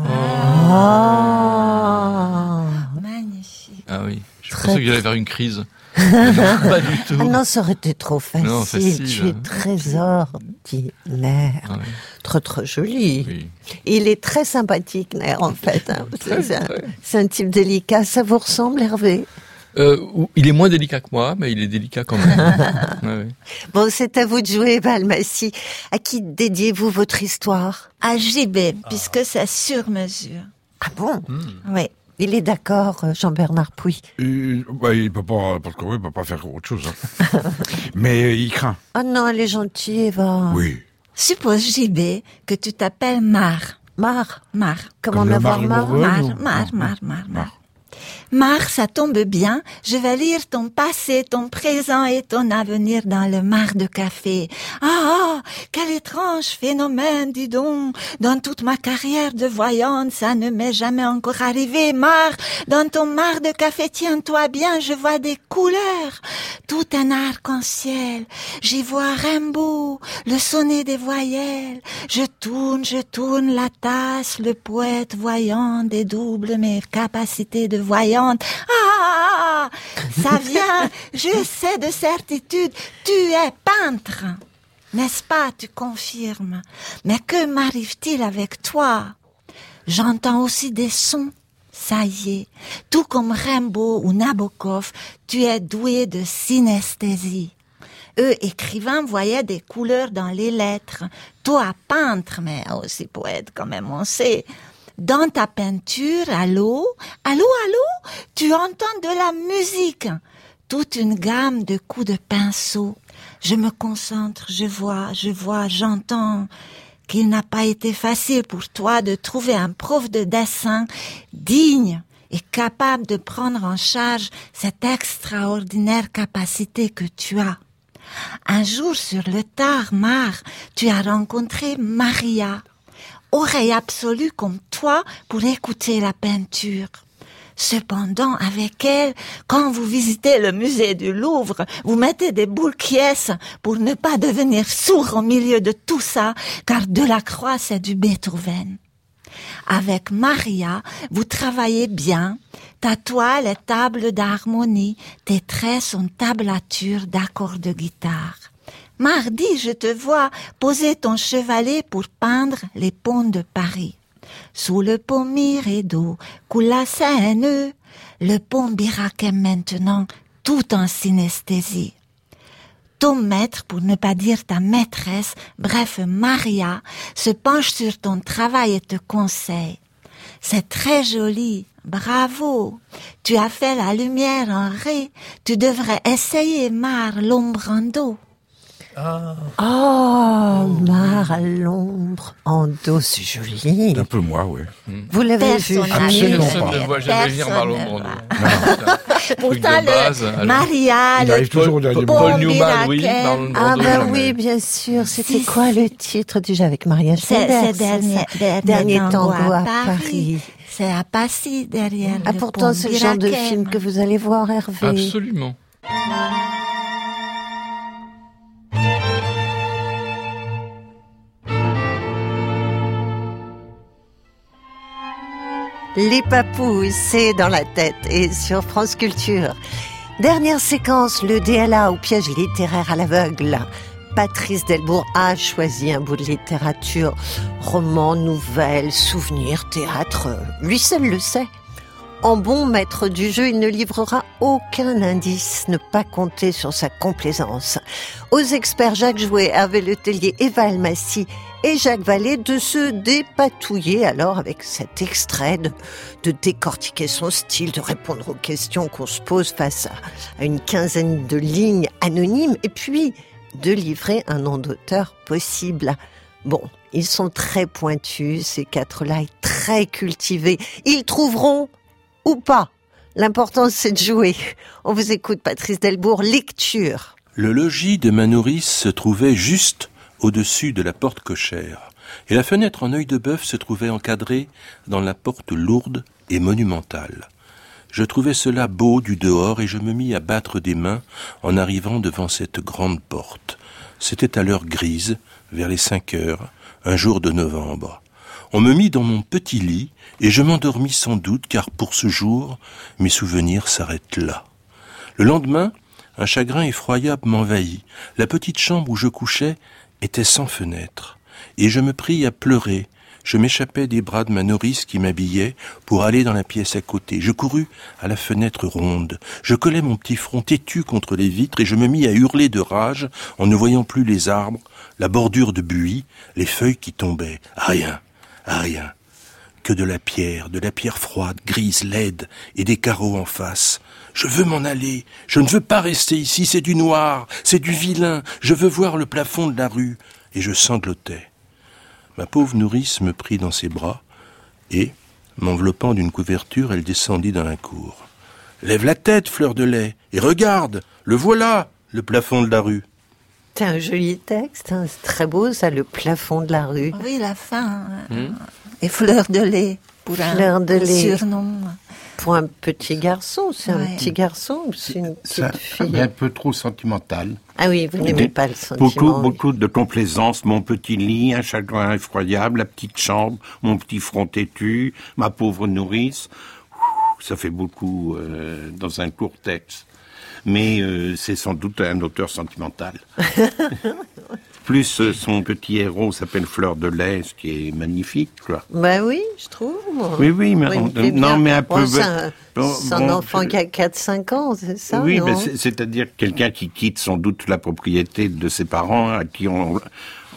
Magnifique. Ah oui, je Très pensais que j'allais très- faire une crise. Non, pas du tout. Ah non, ça aurait été trop facile. Non, facile, Tu es hein. trésor d'Iner. Ah Trop, trop joli. Il est très sympathique, Nair, en fait. hein. Très, C'est un, très. c'est un type délicat. Ça vous ressemble, Hervé? Euh, il est moins délicat que moi, mais il est délicat quand même. Ouais, ouais. Bon, c'est à vous de jouer, Valmassi. À qui dédiez-vous votre histoire? À JB, puisque c'est sur mesure. Ah bon? Oui. Il est d'accord, euh, Jean-Bernard Pouy. Il, bah, il peut pas, parce que oui, il peut pas faire autre chose. hein. Mais euh, il craint. Oh non, elle est gentille, Eva. Oui. Suppose JB que tu t'appelles Mar. Mar? Mar. Comment Comme en la avoir Marge marre Bourgogne Mar, ou- Mar, Mar, Mar, Mar. Mar, ça tombe bien, je vais lire ton passé, ton présent et ton avenir dans le mar de café. Ah, ah, quel étrange phénomène, dis donc. Dans toute ma carrière de voyante, ça ne m'est jamais encore arrivé. Mar, dans ton mar de café, tiens-toi bien, je vois des couleurs. Tout un arc-en-ciel. J'y vois Rimbaud, le sonnet des voyelles. Je tourne, je tourne la tasse, le poète voyant dédouble mes capacités de Ah, ça vient, je sais de certitude, tu es peintre. N'est-ce pas, tu confirmes? Mais que m'arrive-t-il avec toi? J'entends aussi des sons. Ça y est, tout comme Rimbaud ou Nabokov, tu es doué de synesthésie. Eux, écrivains, voyaient des couleurs dans les lettres. Toi, peintre, mais aussi poète, quand même, on sait dans ta peinture, allô, allô, allô, tu entends de la musique, toute une gamme de coups de pinceau. Je me concentre, je vois, je vois, j'entends qu'il n'a pas été facile pour toi de trouver un prof de dessin digne et capable de prendre en charge cette extraordinaire capacité que tu as. Un jour sur le Tarmar, tu as rencontré Maria, oreille absolue comme toi pour écouter la peinture. Cependant, avec elle, quand vous visitez le musée du Louvre, vous mettez des boules quiesces pour ne pas devenir sourd au milieu de tout ça, car Delacroix, c'est du Beethoven. Avec Maria, vous travaillez bien. Ta toile est table d'harmonie, tes traits sont tablature d'accords de guitare. Mardi, je te vois poser ton chevalet pour peindre les ponts de Paris. Sous le pont Miredo coule la Seine. Le pont Birac est maintenant tout en synesthésie. Ton maître, pour ne pas dire ta maîtresse, bref Maria, se penche sur ton travail et te conseille. C'est très joli, bravo. Tu as fait la lumière en ré. Tu devrais essayer Mar l'ombrando. Oh, Mar à l'ombre, en dos, c'est joli. Un peu moi, oui. Vous l'avez vu Absolument pas. Je ne vois jamais venir ne Brando. Pourtant, le. Maria, Il le toujours moment. Paul Newman, oui. Ah bah jamais. oui, bien sûr. C'était quoi le titre déjà avec Maria C'est Schneider c'est dernier, tango à Paris. C'est à Passy derrière. Ah pourtant c'est le genre de film que vous allez voir Hervé. Absolument. Les papous, c'est dans la tête et sur France Culture. Dernière séquence, le DLA au piège littéraire à l'aveugle. Patrice Delbourg a choisi un bout de littérature, roman, nouvelle, souvenir, théâtre. Lui seul le sait. En bon maître du jeu, il ne livrera aucun indice, ne pas compter sur sa complaisance. Aux experts Jacques Jouet, Hervé Letellier, Eva Almassi et Jacques Vallée de se dépatouiller alors avec cet extrait, de, décortiquer son style, de répondre aux questions qu'on se pose face à, à une quinzaine de lignes anonymes et puis de livrer un nom d'auteur possible. Bon, ils sont très pointus, ces quatre-là, et très cultivés. Ils trouveront ou pas. L'important, c'est de jouer. On vous écoute, Patrice Delbourg, lecture. Le logis de ma nourrice se trouvait juste au-dessus de la porte cochère, et la fenêtre en œil de bœuf se trouvait encadrée dans la porte lourde et monumentale. Je trouvais cela beau du dehors et je me mis à battre des mains en arrivant devant cette grande porte. C'était à l'heure grise, vers les cinq heures, un jour de novembre. On me mit dans mon petit lit et je m'endormis sans doute car pour ce jour, mes souvenirs s'arrêtent là. Le lendemain, un chagrin effroyable m'envahit. La petite chambre où je couchais était sans fenêtre, et je me pris à pleurer. Je m'échappais des bras de ma nourrice qui m'habillait pour aller dans la pièce à côté. Je courus à la fenêtre ronde. Je collai mon petit front têtu contre les vitres et je me mis à hurler de rage en ne voyant plus les arbres, la bordure de buis, les feuilles qui tombaient. Rien, rien. Que de la pierre, de la pierre froide, grise, laide, et des carreaux en face. Je veux m'en aller. Je ne veux pas rester ici. C'est du noir. C'est du vilain. Je veux voir le plafond de la rue. Et je sanglotais. Ma pauvre nourrice me prit dans ses bras et, M'enveloppant d'une couverture, elle descendit dans la cour. Lève la tête, fleur de lait, et regarde, le voilà, le plafond de la rue. C'est un joli texte, hein, c'est très beau ça, le plafond de la rue. Oui, la fin. Hmm. Et fleur de lait pour Fleur un, de un lait. surnom. Pour un petit garçon, c'est un petit garçon ou c'est une Ça, petite fille est un peu trop sentimental. Ah oui, vous n'aimez pas le sentiment. Beaucoup, oui. beaucoup de complaisance. Mon petit lit, un chagrin effroyable, la petite chambre, mon petit front têtu, ma pauvre nourrice. Ouh, Ça fait beaucoup euh, dans un court texte. Mais euh, c'est sans doute un auteur sentimental. Plus euh, son petit héros s'appelle Fleur de lait, ce qui est magnifique, quoi. Bah oui, je trouve. Oui, oui, mais on- non, mais un peu- C'est un, bon, c'est un bon, enfant je- qui a 4-5 ans, c'est ça oui, non mais c'est- c'est-à-dire quelqu'un qui quitte sans doute la propriété de ses parents, à qui on,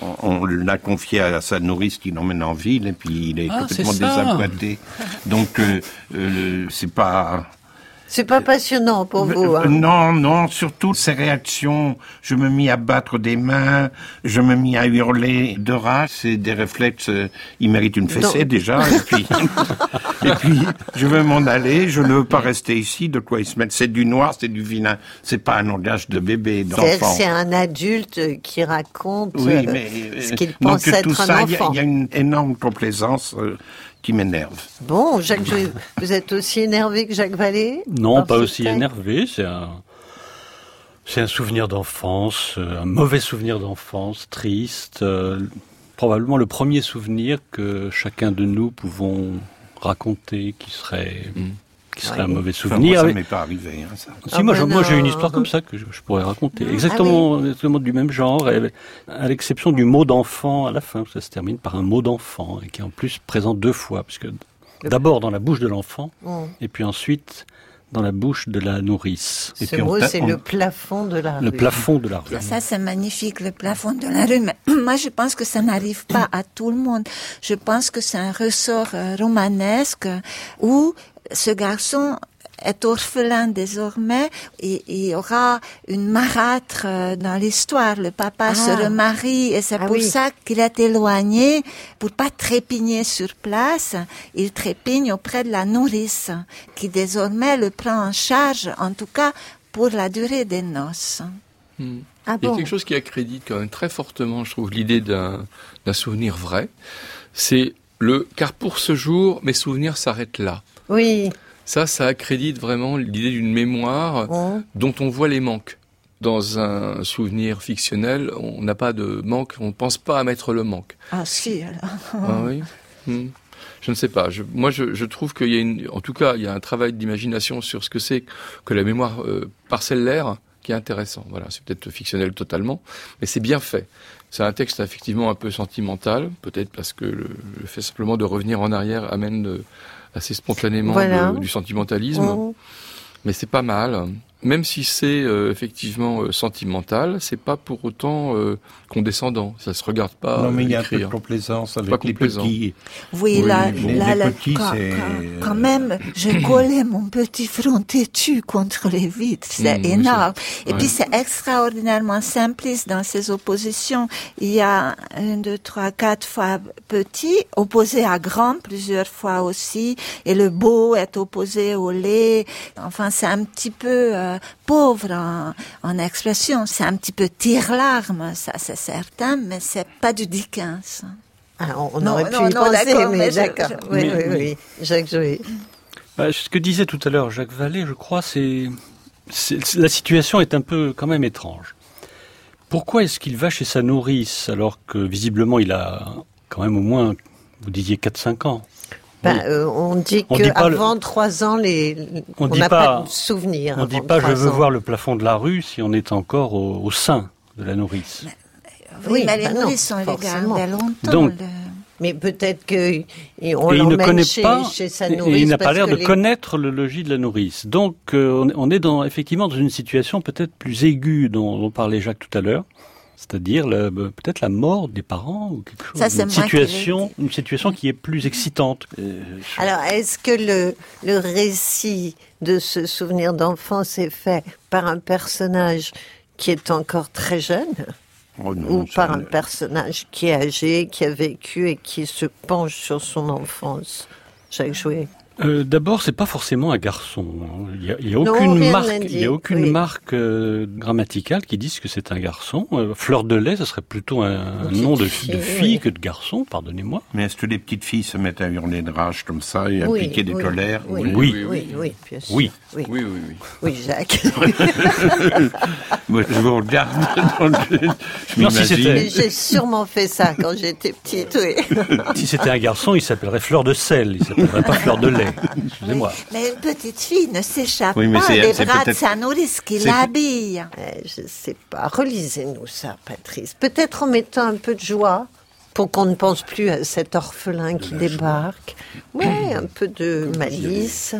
on, on l'a confié à sa nourrice qui l'emmène en ville, et puis il est Ah, complètement désappointé. Donc, euh, euh, c'est pas... C'est pas passionnant pour vous. Euh, hein. Non, non, surtout ses réactions. Je me mis à battre des mains, je me mis à hurler de rage. C'est des réflexes, euh, il mérite une fessée Non. déjà. Et puis, et puis, je veux m'en aller, je ne veux pas rester ici. De quoi ils se mettent? C'est du noir, c'est du vilain. C'est pas un langage de bébé, d'enfant. c'est un adulte qui raconte Oui, euh, mais ce qu'il donc pense être tout un ça, il y a- enfant. il y, a une énorme complaisance qui m'énerve. Bon, Jacques, vous êtes aussi énervé que Jacques Vallée? Non, pas aussi texte énervé. C'est un, c'est un souvenir d'enfance, euh, un mauvais souvenir d'enfance, triste. euh, probablement le premier souvenir que chacun de nous pouvons raconter, qui serait, qui serait un mauvais Enfin, souvenir. moi, ça avec- m'est pas arrivé. hein, ça. Si, moi, ben moi, j'ai une non. histoire comme ça que je, je pourrais raconter. Ah Exactement, exactement du même genre, à l'exception du mot d'enfant à la fin. Ça se termine par un mot d'enfant, et qui est en plus présent deux fois, puisque d'abord dans la bouche de l'enfant, et puis ensuite dans la bouche de la nourrice. Et Ce puis mot, c'est on- le plafond de la le rue. plafond de la rue. Ça, c'est magnifique, le plafond de la rue. Mais moi, je pense que ça n'arrive pas à tout le monde. Je pense que c'est un ressort euh, romanesque où ce garçon est orphelin désormais et il y aura une marâtre euh, dans l'histoire. Le papa Ah. se remarie et c'est Ah pour oui. ça qu'il est éloigné pour pas trépigner sur place. Il trépigne auprès de la nourrice qui désormais le prend en charge, en tout cas pour la durée des noces. Hmm. Ah Il y a quelque chose qui accrédite quand même très fortement, je trouve, l'idée d'un souvenir vrai. C'est le car pour ce jour, mes souvenirs s'arrêtent là. Oui. Ça, ça accrédite vraiment l'idée d'une mémoire dont on voit les manques. Dans un souvenir fictionnel, on n'a pas de manque, on ne pense pas à mettre le manque. Ah si, alors. Ah oui Hmm. Je ne sais pas. Je- moi, je, je trouve qu'il y a une, en tout cas, il y a un travail d'imagination sur ce que c'est que la mémoire euh, parcellaire qui est intéressant. Voilà, c'est peut-être fictionnel totalement, mais c'est bien fait. C'est un texte effectivement un peu sentimental, peut-être parce que le, le fait simplement de revenir en arrière amène euh, assez spontanément Voilà. du sentimentalisme. Oh. Mais c'est pas mal. Même si c'est euh, effectivement euh, sentimental, c'est pas pour autant euh, condescendant. Ça se regarde pas. non, mais euh, il y a un peu de écrire. complaisance Pas avec les complaisant. petits. Oui, Oui, là, les- là, les là, petits, quand, quand même, je collais mon petit front têtu contre les vitres. C'est Mm, énorme. Et ouais. puis, c'est extraordinairement simpliste dans ses oppositions. Il y a un, deux, trois, quatre fois petit, opposé à grand plusieurs fois aussi. Et le beau est opposé au laid. Enfin, c'est un petit peu euh, pauvre en, en expression. C'est un petit peu tire-larme, ça c'est certain, mais c'est pas du Dickens. Ah, on, on Non, aurait pu non, y non, penser, mais, d'accord. je- Oui, Mais- oui, mais- oui. Jacques Jouy. Bah, ce que disait tout à l'heure Jacques Vallée, je crois, c'est, c'est- c'est- la situation est un peu quand même étrange. Pourquoi est-ce qu'il va chez sa nourrice alors que visiblement il a quand même au moins, vous disiez 4-5 ans? Ben, euh, on dit pas le- avant trois ans, les... On n'a pas- pas, de souvenir. On ne dit pas je veux ans. voir le plafond de la rue si on est encore au, au sein de la nourrice. Oui, Oui, mais les bah non, nourrices, on les longtemps. Donc, le- Mais peut-être que et on et il ne l'emmène connaît chez, pas, chez sa nourrice. et il n'a pas l'air de les- connaître le logis de la nourrice. Donc euh, on est- on est dans, effectivement dans une situation peut-être plus aiguë dont, dont parlait Jacques tout à l'heure, c'est-à-dire le- peut-être la mort des parents ou quelque chose. Ça, c'est une situation, une situation qui est plus excitante. Euh, Alors, est-ce que le, le récit de ce souvenir d'enfance est fait par un personnage qui est encore très jeune Oh non, ou par un ne- personnage qui est âgé, qui a vécu et qui se penche sur son enfance? Jacques Jouet Euh, D'abord, c'est pas forcément un garçon. Il y a, il y a aucune marque, il y a aucune oui. marque euh, grammaticale qui dise que c'est un garçon. Euh, Fleur de lait, ce serait plutôt un, nom de, de fille, oui. que de garçon. Pardonnez-moi. Mais est-ce que les petites filles se mettent à hurler de rage comme ça et à Oui, piquer des oui, colères oui, Oui. oui, oui, oui, bien sûr. Oui. Oui, oui, oui. Oui, Jacques. Moi, je vous regarde. je je Non, si J'ai sûrement fait ça quand j'étais petite, oui. Si c'était un garçon, il s'appellerait Fleur de sel. Il s'appellerait pas Fleur de lait. Excusez-moi. Mais une petite fille ne s'échappe Oui, pas des bras de sa nourrice qui l'habille. Eh, Je sais pas. Relisez-nous ça, Patrice. Peut-être en mettant un peu de joie pour qu'on ne pense plus à cet orphelin qui débarque. Oui, un peu de malice.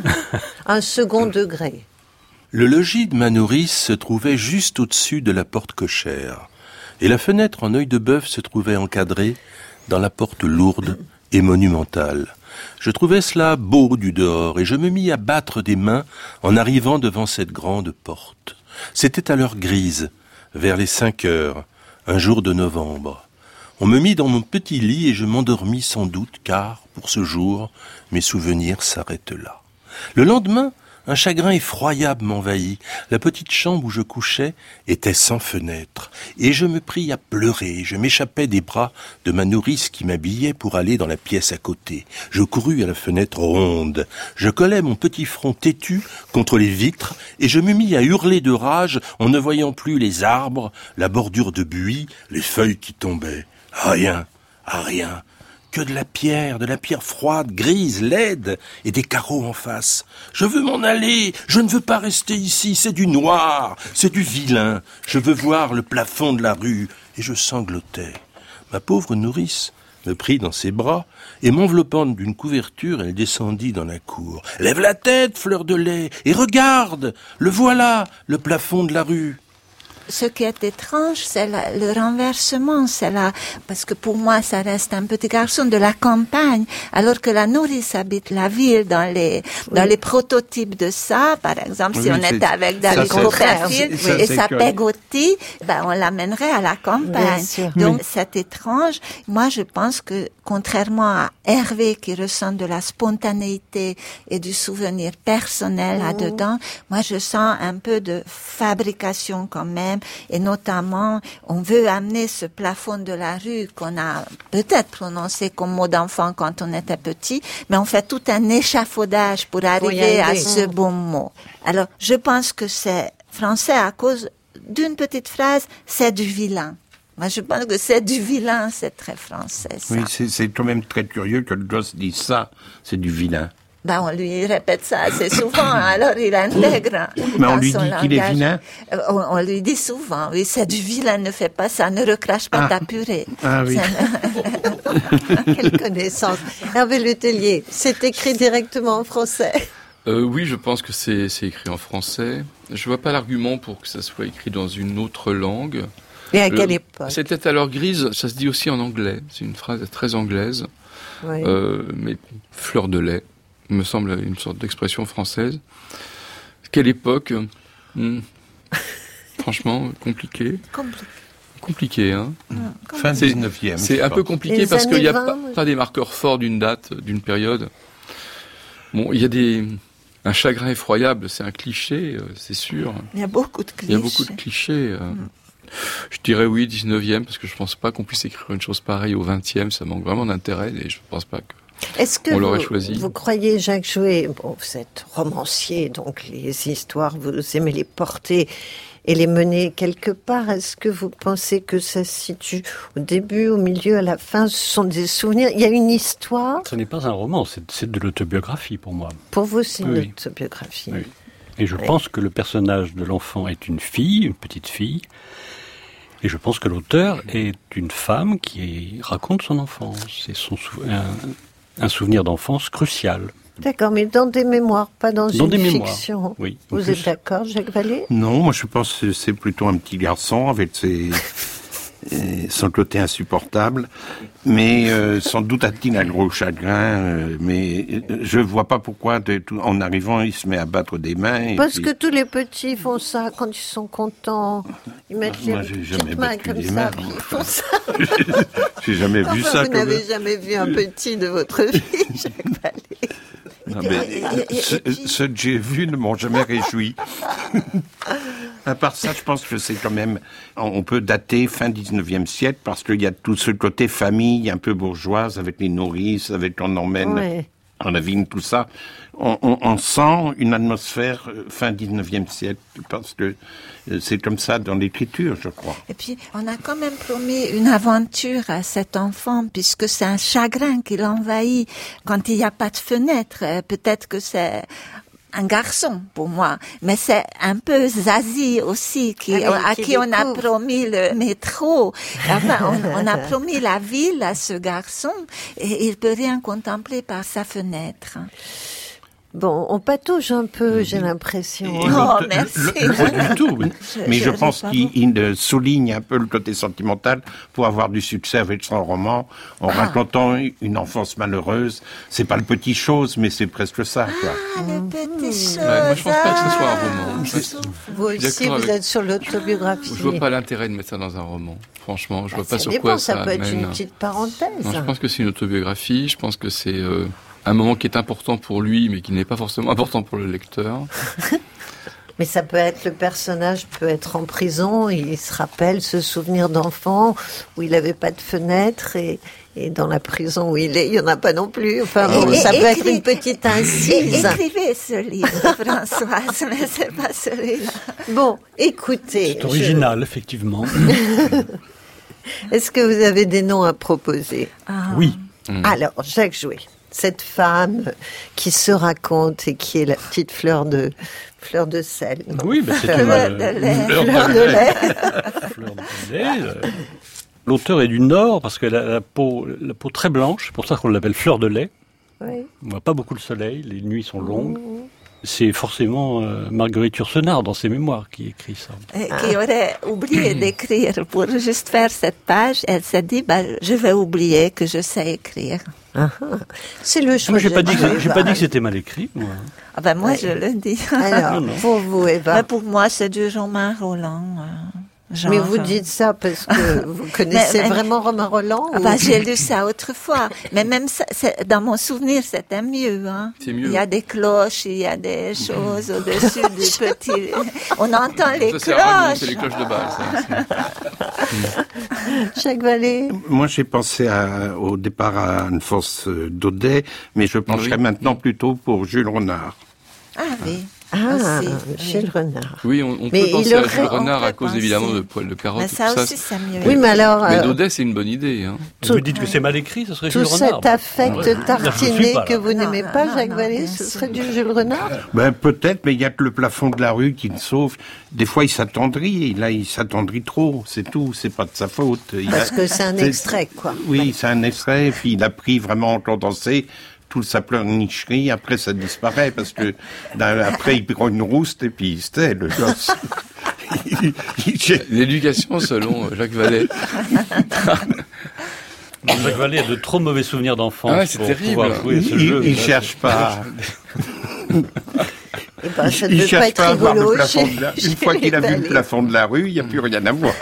Un second degré. Le logis de ma nourrice se trouvait juste au-dessus de la porte cochère, et la fenêtre en œil de bœuf se trouvait encadrée dans la porte lourde et monumentale. Je trouvais cela beau du dehors, et je me mis à battre des mains en arrivant devant cette grande porte. C'était à l'heure grise, vers les cinq heures, un jour de novembre. On me mit dans mon petit lit et je m'endormis sans doute, car, pour ce jour, mes souvenirs s'arrêtent là. Le lendemain, un chagrin effroyable m'envahit. La petite chambre où je couchais était sans fenêtre, et je me pris à pleurer. Je m'échappais des bras de ma nourrice qui m'habillait pour aller dans la pièce à côté. Je courus à la fenêtre ronde. Je collai mon petit front têtu contre les vitres, et je me mis à hurler de rage en ne voyant plus les arbres, la bordure de buis, les feuilles qui tombaient. Rien, ah rien que de la pierre, de la pierre froide, grise, laide, et des carreaux en face. Je veux m'en aller, je ne veux pas rester ici, c'est du noir, c'est du vilain, je veux voir le plafond de la rue, et je sanglotais. Ma pauvre nourrice me prit dans ses bras, et m'enveloppant d'une couverture, elle descendit dans la cour. Lève la tête, fleur de lait, et regarde, le voilà, le plafond de la rue. Ce qui est étrange, c'est le renversement. C'est la, parce que pour moi, ça reste un petit garçon de la campagne, alors que la nourrice habite la ville dans les, dans les prototypes de ça. Par exemple, si on était avec David Copperfield et sa Pegotti, ben, on l'amènerait à la campagne. Donc, Oui. c'est étrange. Moi, je pense que, contrairement à Hervé qui ressent de la spontanéité et du souvenir personnel Mhm. là-dedans, moi, je sens un peu de fabrication quand même. Et notamment, on veut amener ce plafond de la rue qu'on a peut-être prononcé comme mot d'enfant quand on était petit, mais on fait tout un échafaudage pour arriver à ce bon mot. Alors, je pense que c'est français à cause d'une petite phrase, c'est du vilain. Moi, je pense que c'est du vilain, c'est très français. Ça. Oui, c'est c'est quand même très curieux que le gosse dise ça. C'est du vilain. Ben, on lui répète ça assez souvent, alors il intègre. Mais on lui dit qu'il est vilain Euh, on, on lui dit souvent, oui, c'est du vilain, ne fais pas ça, ne recrache pas Ah. ta purée. Ah oui. Quelle connaissance. Hervé Letellier, c'est écrit directement en français. Euh, oui, je pense que c'est écrit en français. Je vois pas l'argument pour que ça soit écrit dans une autre langue. Et à Le- quelle époque? C'était l'heure grise, ça se dit aussi en anglais. C'est une phrase très anglaise. Oui. Euh, mais fleur de lait, me semble une sorte d'expression française. Quelle époque Hmm. Franchement, compliqué. Compli- Compliqué, hein Fin C'est- 19e. C'est un peu compliqué parce qu'il n'y a pas, 20, pas des marqueurs forts d'une date, d'une période. Bon, il y a des un chagrin effroyable, c'est un cliché, euh, c'est sûr. Il y a beaucoup de Il y a clichés. beaucoup de clichés. euh. Je dirais oui, 19e, parce que je pense pas qu'on puisse écrire une chose pareille au 20e, ça manque vraiment d'intérêt et je pense pas que Est-ce que on vous, choisi. vous croyez, Jacques Jouet, bon, vous êtes romancier, donc les histoires, vous aimez les porter et les mener quelque part. Est-ce que vous pensez que ça se situe au début, au milieu, à la fin? Ce sont des souvenirs. Il y a une histoire. Ce n'est pas un roman, c'est de l'autobiographie pour moi. Pour vous, c'est une Oui. autobiographie. Oui. Et je Oui. pense que le personnage de l'enfant est une fille, une petite fille. Et je pense que l'auteur est une femme qui raconte son enfance. C'est son sou- un, souvenir d'enfance crucial. D'accord, mais dans des mémoires, pas dans, Dans une des mémoires, fiction. oui. Vous plus- êtes d'accord, Jacques Vallée? Non, moi je pense que c'est plutôt un petit garçon avec ses, euh, son côté insupportable. Mais euh, sans doute a-t-il un gros chagrin. euh, mais je vois pas pourquoi, de tout- en arrivant, il se met à battre des mains. et Parce puis- que tous les petits font ça quand ils sont contents. Ils mettent Moi, les j'ai petites jamais mains comme des ça, mains, ils font ça. J'ai jamais vu ça. Vous n'avez jamais vu un petit de votre vie, Jacques Vallée. Ce- Ceux que j'ai vus ne m'ont jamais réjoui. à part ça, je pense que c'est quand même... On peut dater fin 19e siècle parce qu'il y a tout ce côté famille un peu bourgeoise avec les nourrices, avec on emmène Ouais. En la vigne, tout ça. On, on- on sent une atmosphère euh, fin 19e siècle parce que euh, c'est comme ça dans l'écriture, je crois. Et puis, on a quand même promis une aventure à cet enfant, puisque c'est un chagrin qui l'envahit quand il n'y a pas de fenêtre. Euh, Peut-être que c'est un garçon pour moi, mais c'est un peu Zazie aussi, qui, Ah à qui qui on a promis le métro. Enfin, on, on a promis la ville à ce garçon, et il peut rien contempler par sa fenêtre. Bon, on patauge un peu, j'ai l'impression. Oh, merci. le- le- pas du tout, oui. Je- Mais je pense qu'il il, souligne un peu le côté sentimental pour avoir du succès avec son roman en Ah. racontant une enfance malheureuse. C'est pas le petit chose, mais c'est presque ça. Quoi. Ah, le petit chose. Ouais, moi, je pense pas que ce soit un roman. Je suis- Vous aussi, vous avec- êtes sur l'autobiographie. Je vois pas l'intérêt de mettre ça dans un roman. Franchement, je vois pas sur dépend, quoi ça ça, peut être une petite parenthèse. Non, je pense que c'est une autobiographie. Je pense que c'est euh, un moment qui est important pour lui, mais qui n'est pas forcément important pour le lecteur. Mais ça peut être le personnage peut être en prison, il se rappelle ce souvenir d'enfant où il n'avait pas de fenêtre et, et dans la prison où il est, il n'y en a pas non plus. Enfin bon, Et- ça peut être une petite incise. Écrivez ce livre, Françoise, mais c'est pas celui-là. Bon, écoutez. C'est original, effectivement. Est-ce que vous avez des noms à proposer? Oui. Alors, Jacques Jouet, cette femme qui se raconte et qui est la petite fleur de fleur de sel. non Oui, ben, c'est Fleur une, de euh, lait. fleur de Fleur de lait. Fleur de lait, euh, L'auteur est du Nord parce qu'elle a la peau, la peau très blanche, c'est pour ça qu'on l'appelle fleur de lait. Oui. On voit pas beaucoup le soleil, les nuits sont longues. C'est forcément euh, Marguerite Yourcenar dans ses mémoires qui écrit ça. Euh, qui aurait oublié d'écrire pour juste faire cette page. Elle s'est dit, bah, je vais oublier que je sais écrire. C'est le choix. Moi, j'ai pas dit que pas dit que c'était mal écrit. Moi. Ah ben moi, Ouais. je le dis. Alors, Non, non. pour vous, Eva. Mais pour moi, c'est du Romain Roland. Genre, Mais vous euh, dites ça parce que vous connaissez Mais- mais- vraiment Romain Roland Ah ou- bah, j'ai lu ça autrefois, mais même ça, dans mon souvenir, c'était mieux. Hein. C'est mieux. Il y a des cloches, il y a des choses au-dessus du petit. On entend les Ça, cloches. c'est les cloches de Bâle. ça. Jacques Vallée Moi, j'ai pensé à- au départ à Anne-Force euh, Daudet, mais je pencherais Oui. maintenant plutôt pour Jules Renard. Ah oui. Ah, Aussi, Michel Renard. Oui, on, on Mais peut il penser à Jules on Renard à cause penser. évidemment de poils de carotte. Mais et ça tout aussi, c'est mieux. Oui, mais alors, Mais euh, Daudet, c'est une bonne idée. Hein. Vous dites que c'est mal écrit, ce serait tout Jules Renard. cet affect tartiné que vous n'aimez pas, non, Jacques Vallée, ce serait du Jules Renard? Ben peut-être, mais il y a que le plafond de la rue qui le sauve. Des fois, il s'attendrit. et Là, il s'attendrit trop. C'est tout. C'est pas de sa faute. Il Parce a- que c'est un extrait, quoi. Oui, c'est un extrait. Et puis il a pris vraiment en condensé toute sa pleurnicherie. Après, ça disparaît parce que dans- après, il prend une rouste et puis il se tait, le gosse. L'éducation selon euh, Jacques Vallée. Jacques Vallée a de trop mauvais souvenirs d'enfance Ah ouais, c'est pour terrible. pouvoir jouer à ce il, jeu. il cherche pas. Eh ben, ça il ne pas cherche être pas à voir le rigolo. plafond de la... Une fois qu'il a vu le plafond de la rue, il n'y a plus rien à voir.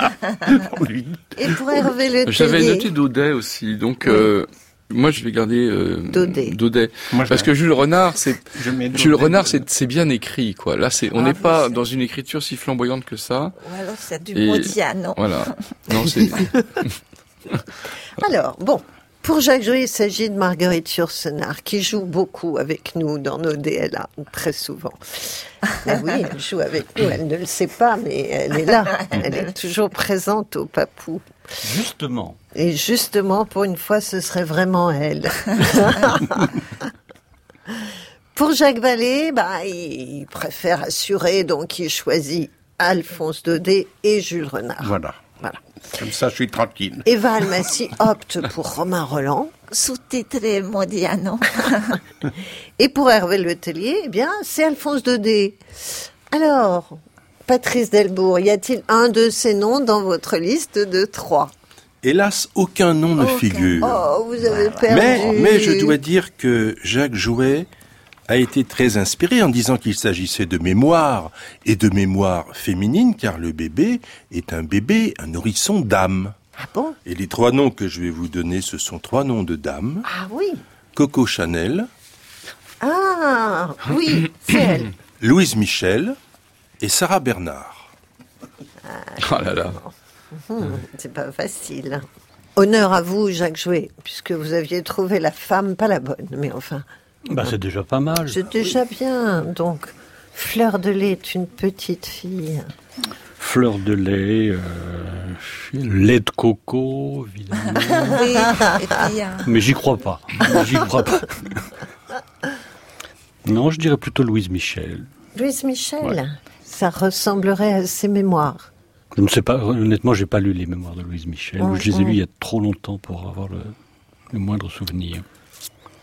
lui. Et pour Hervé Le J'avais noté Daudet aussi, donc euh, moi je vais garder euh, Daudet. Moi, je- Parce que Jules Renard, c'est Je mets Jules. Renard, c'est c'est bien écrit quoi. Là, c'est on Ah, n'est pas dans une écriture si flamboyante que ça. Ou alors c'est du Et- Modiano. Voilà. Non, c'est Alors, bon, pour Jacques Jouet, il s'agit de Marguerite Yourcenar, qui joue beaucoup avec nous dans nos DLA, très souvent. Ah oui, elle joue avec nous, elle ne le sait pas, mais elle est là. Elle est toujours présente au Papou. Justement. Et justement, pour une fois, ce serait vraiment elle. pour Jacques Vallée, bah, il préfère assurer, donc il choisit Alphonse Daudet et Jules Renard. Voilà. Voilà. Comme ça, je suis tranquille. Eva Almassi opte pour Romain Roland. Sous-titré Modiano. Et pour Hervé Le Tellier, eh bien, c'est Alphonse Daudet. Alors, Patrice Delbourg, y a-t-il un de ces noms dans votre liste de trois? Hélas, aucun nom ne Aucun. figure. Oh, vous avez perdu. Mais, mais je dois dire que Jacques Jouet a été très inspiré en disant qu'il s'agissait de mémoire et de mémoire féminine, car le bébé est un bébé, un nourrisson d'âme. Ah bon? Et les trois noms que je vais vous donner, ce sont trois noms de dames. Ah oui. Coco Chanel, Ah, oui, c'est elle. Louise Michel et Sarah Bernard. Oh là là. Hum, c'est pas facile. Honneur à vous, Jacques Jouet, puisque vous aviez trouvé la femme pas la bonne. Mais enfin, Bah, c'est déjà pas mal. c'est déjà bien. Donc, Fleur de lait est une petite fille. Fleur de lait, euh, lait de coco, évidemment. Oui, puis, euh, Mais j'y crois pas. J'y crois pas. Non, je dirais plutôt Louise Michel. Louise Michel, Ouais. ça ressemblerait à ses mémoires. Je ne sais pas, honnêtement, j'ai pas lu les mémoires de Louise Michel. Mm, je les ai mm. lus il y a trop longtemps pour avoir le, le moindre souvenir.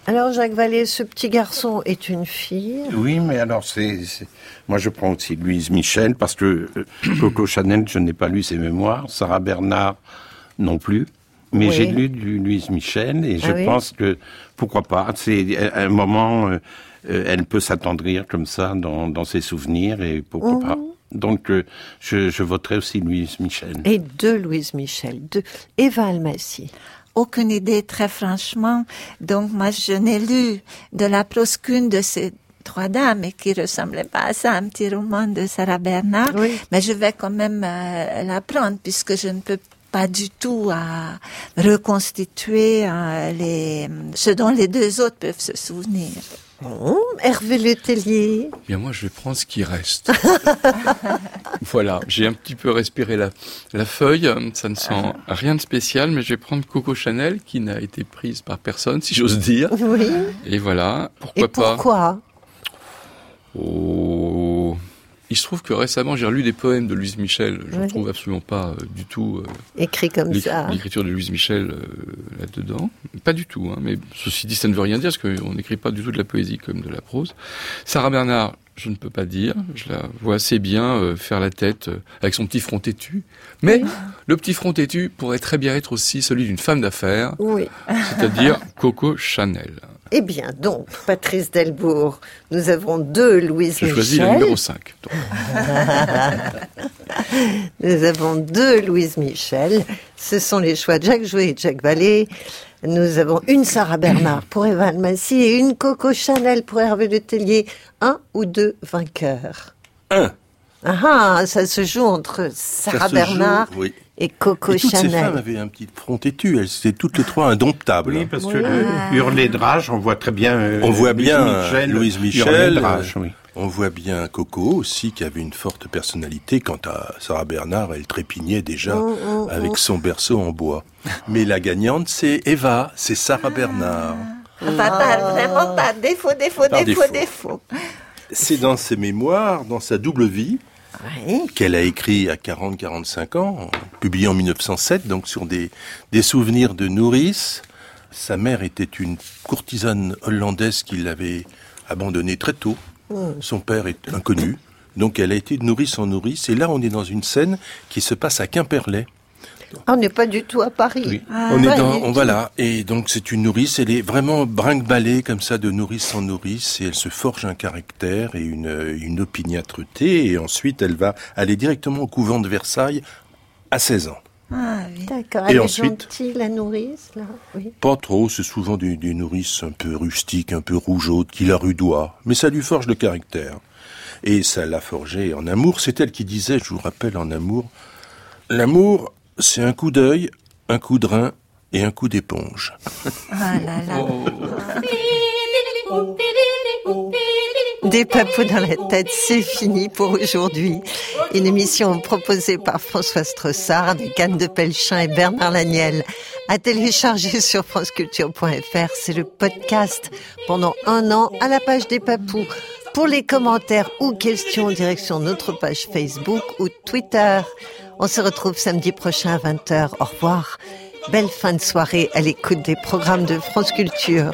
Alors, Jacques Vallée, ce petit garçon est une fille. Oui, mais alors c'est, moi je prends aussi Louise Michel parce que euh, Coco Chanel, je n'ai pas lu ses mémoires, Sarah Bernard non plus, mais Oui. j'ai lu du Louise Michel et je Ah oui pense que pourquoi pas, c'est à un moment euh, euh, elle peut s'attendrir comme ça dans, dans ses souvenirs et pourquoi Mhm. pas. Donc euh, je, je voterai aussi Louise Michel. Et deux Louise Michel, deux Eva Almassi. Aucune idée, très franchement. Donc, moi, je n'ai lu de la prose qu'une de ces trois dames et qui ressemblait pas à ça, un petit roman de Sarah Bernard. Mais je vais quand même euh, la prendre puisque je ne peux pas du tout à reconstituer euh, les, ce dont les deux autres peuvent se souvenir. Bon, Hervé Letellier. Bien moi, je vais prendre ce qui reste. voilà, j'ai un petit peu respiré la, la feuille. Ça ne sent rien de spécial, mais je vais prendre Coco Chanel, qui n'a été prise par personne, si j'ose dire. Oui. Et voilà, pourquoi Et pas? pourquoi Oh. Il se trouve que récemment, j'ai relu des poèmes de Louise Michel. Je ne trouve absolument pas euh, du tout euh, Écrit comme ça. l'écriture de Louise Michel euh, là-dedans. Pas du tout. Hein, mais ceci dit, ça ne veut rien dire, parce qu'on n'écrit pas du tout de la poésie comme de la prose. Sarah Bernard, je ne peux pas dire. Je la vois assez bien faire la tête avec son petit front têtu. Mais le petit front têtu pourrait très bien être aussi celui d'une femme d'affaires, Oui. c'est-à-dire Coco Chanel. Eh bien, donc, Patrice Delbourg, nous avons deux Louise J'ai Michel. choisi le numéro 5. Nous avons deux Louise Michel. Ce sont les choix de Jacques Jouet et de Jacques Vallée. Nous avons une Sarah Bernard pour Eva Almassi et une Coco Chanel pour Hervé Letellier. Un ou deux vainqueurs? Un. Ah, ah, ça se joue entre Sarah Ça se Bernard joue, oui. Et Coco Et toutes ces femmes avaient un petit front têtu, elles étaient toutes les trois indomptables. Oui, parce que le hurler de rage, on voit très bien. euh, On voit Louise bien Michel Louise Michel, de rage, oui. on voit bien Coco aussi qui avait une forte personnalité. Quant à Sarah Bernard, elle trépignait déjà Oh, oh, avec oh. son berceau en bois. Mais la gagnante, c'est Eva, c'est Sarah Bernard. Pas, pas, vraiment pas. Défaut, défaut, défaut, défaut. défaut. C'est dans ses mémoires, dans sa double vie, qu'elle a écrit à 40-45 ans, publié en 1907, donc sur des, des souvenirs de nourrice. Sa mère était une courtisane hollandaise qui l'avait abandonnée très tôt. Son père est inconnu. Donc elle a été de nourrice en nourrice. Et là, on est dans une scène qui se passe à Quimperlé. Ah, on n'est pas du tout à Paris. Ah, on est dans, va là. Et donc c'est une nourrice. Elle est vraiment brinque-ballée comme ça de nourrice en nourrice. Et elle se forge un caractère et une, une opiniâtreté. Et ensuite, elle va aller directement au couvent de Versailles à 16 ans. Ah, oui. D'accord. Et Elle ensuite est gentille, la nourrice, là. Oui. Pas trop, c'est souvent des, des nourrices un peu rustiques, un peu rougeaudes, qui la rudoient. Mais ça lui forge le caractère. Et ça l'a forgé en amour. C'est elle qui disait, je vous rappelle, en amour, l'amour, c'est un coup d'œil, un coup de rein et un coup d'éponge. Ah là là. Des papous dans la tête, c'est fini pour aujourd'hui. Une émission proposée par François Strossard, avec Anne de Pelchin et Bernard Laniel. À télécharger sur franceculture.fr, c'est le podcast pendant un an à la page des papous. Pour les commentaires ou questions, direction notre page Facebook ou Twitter. On se retrouve samedi prochain à 20h. Au revoir. Belle fin de soirée à l'écoute des programmes de France Culture.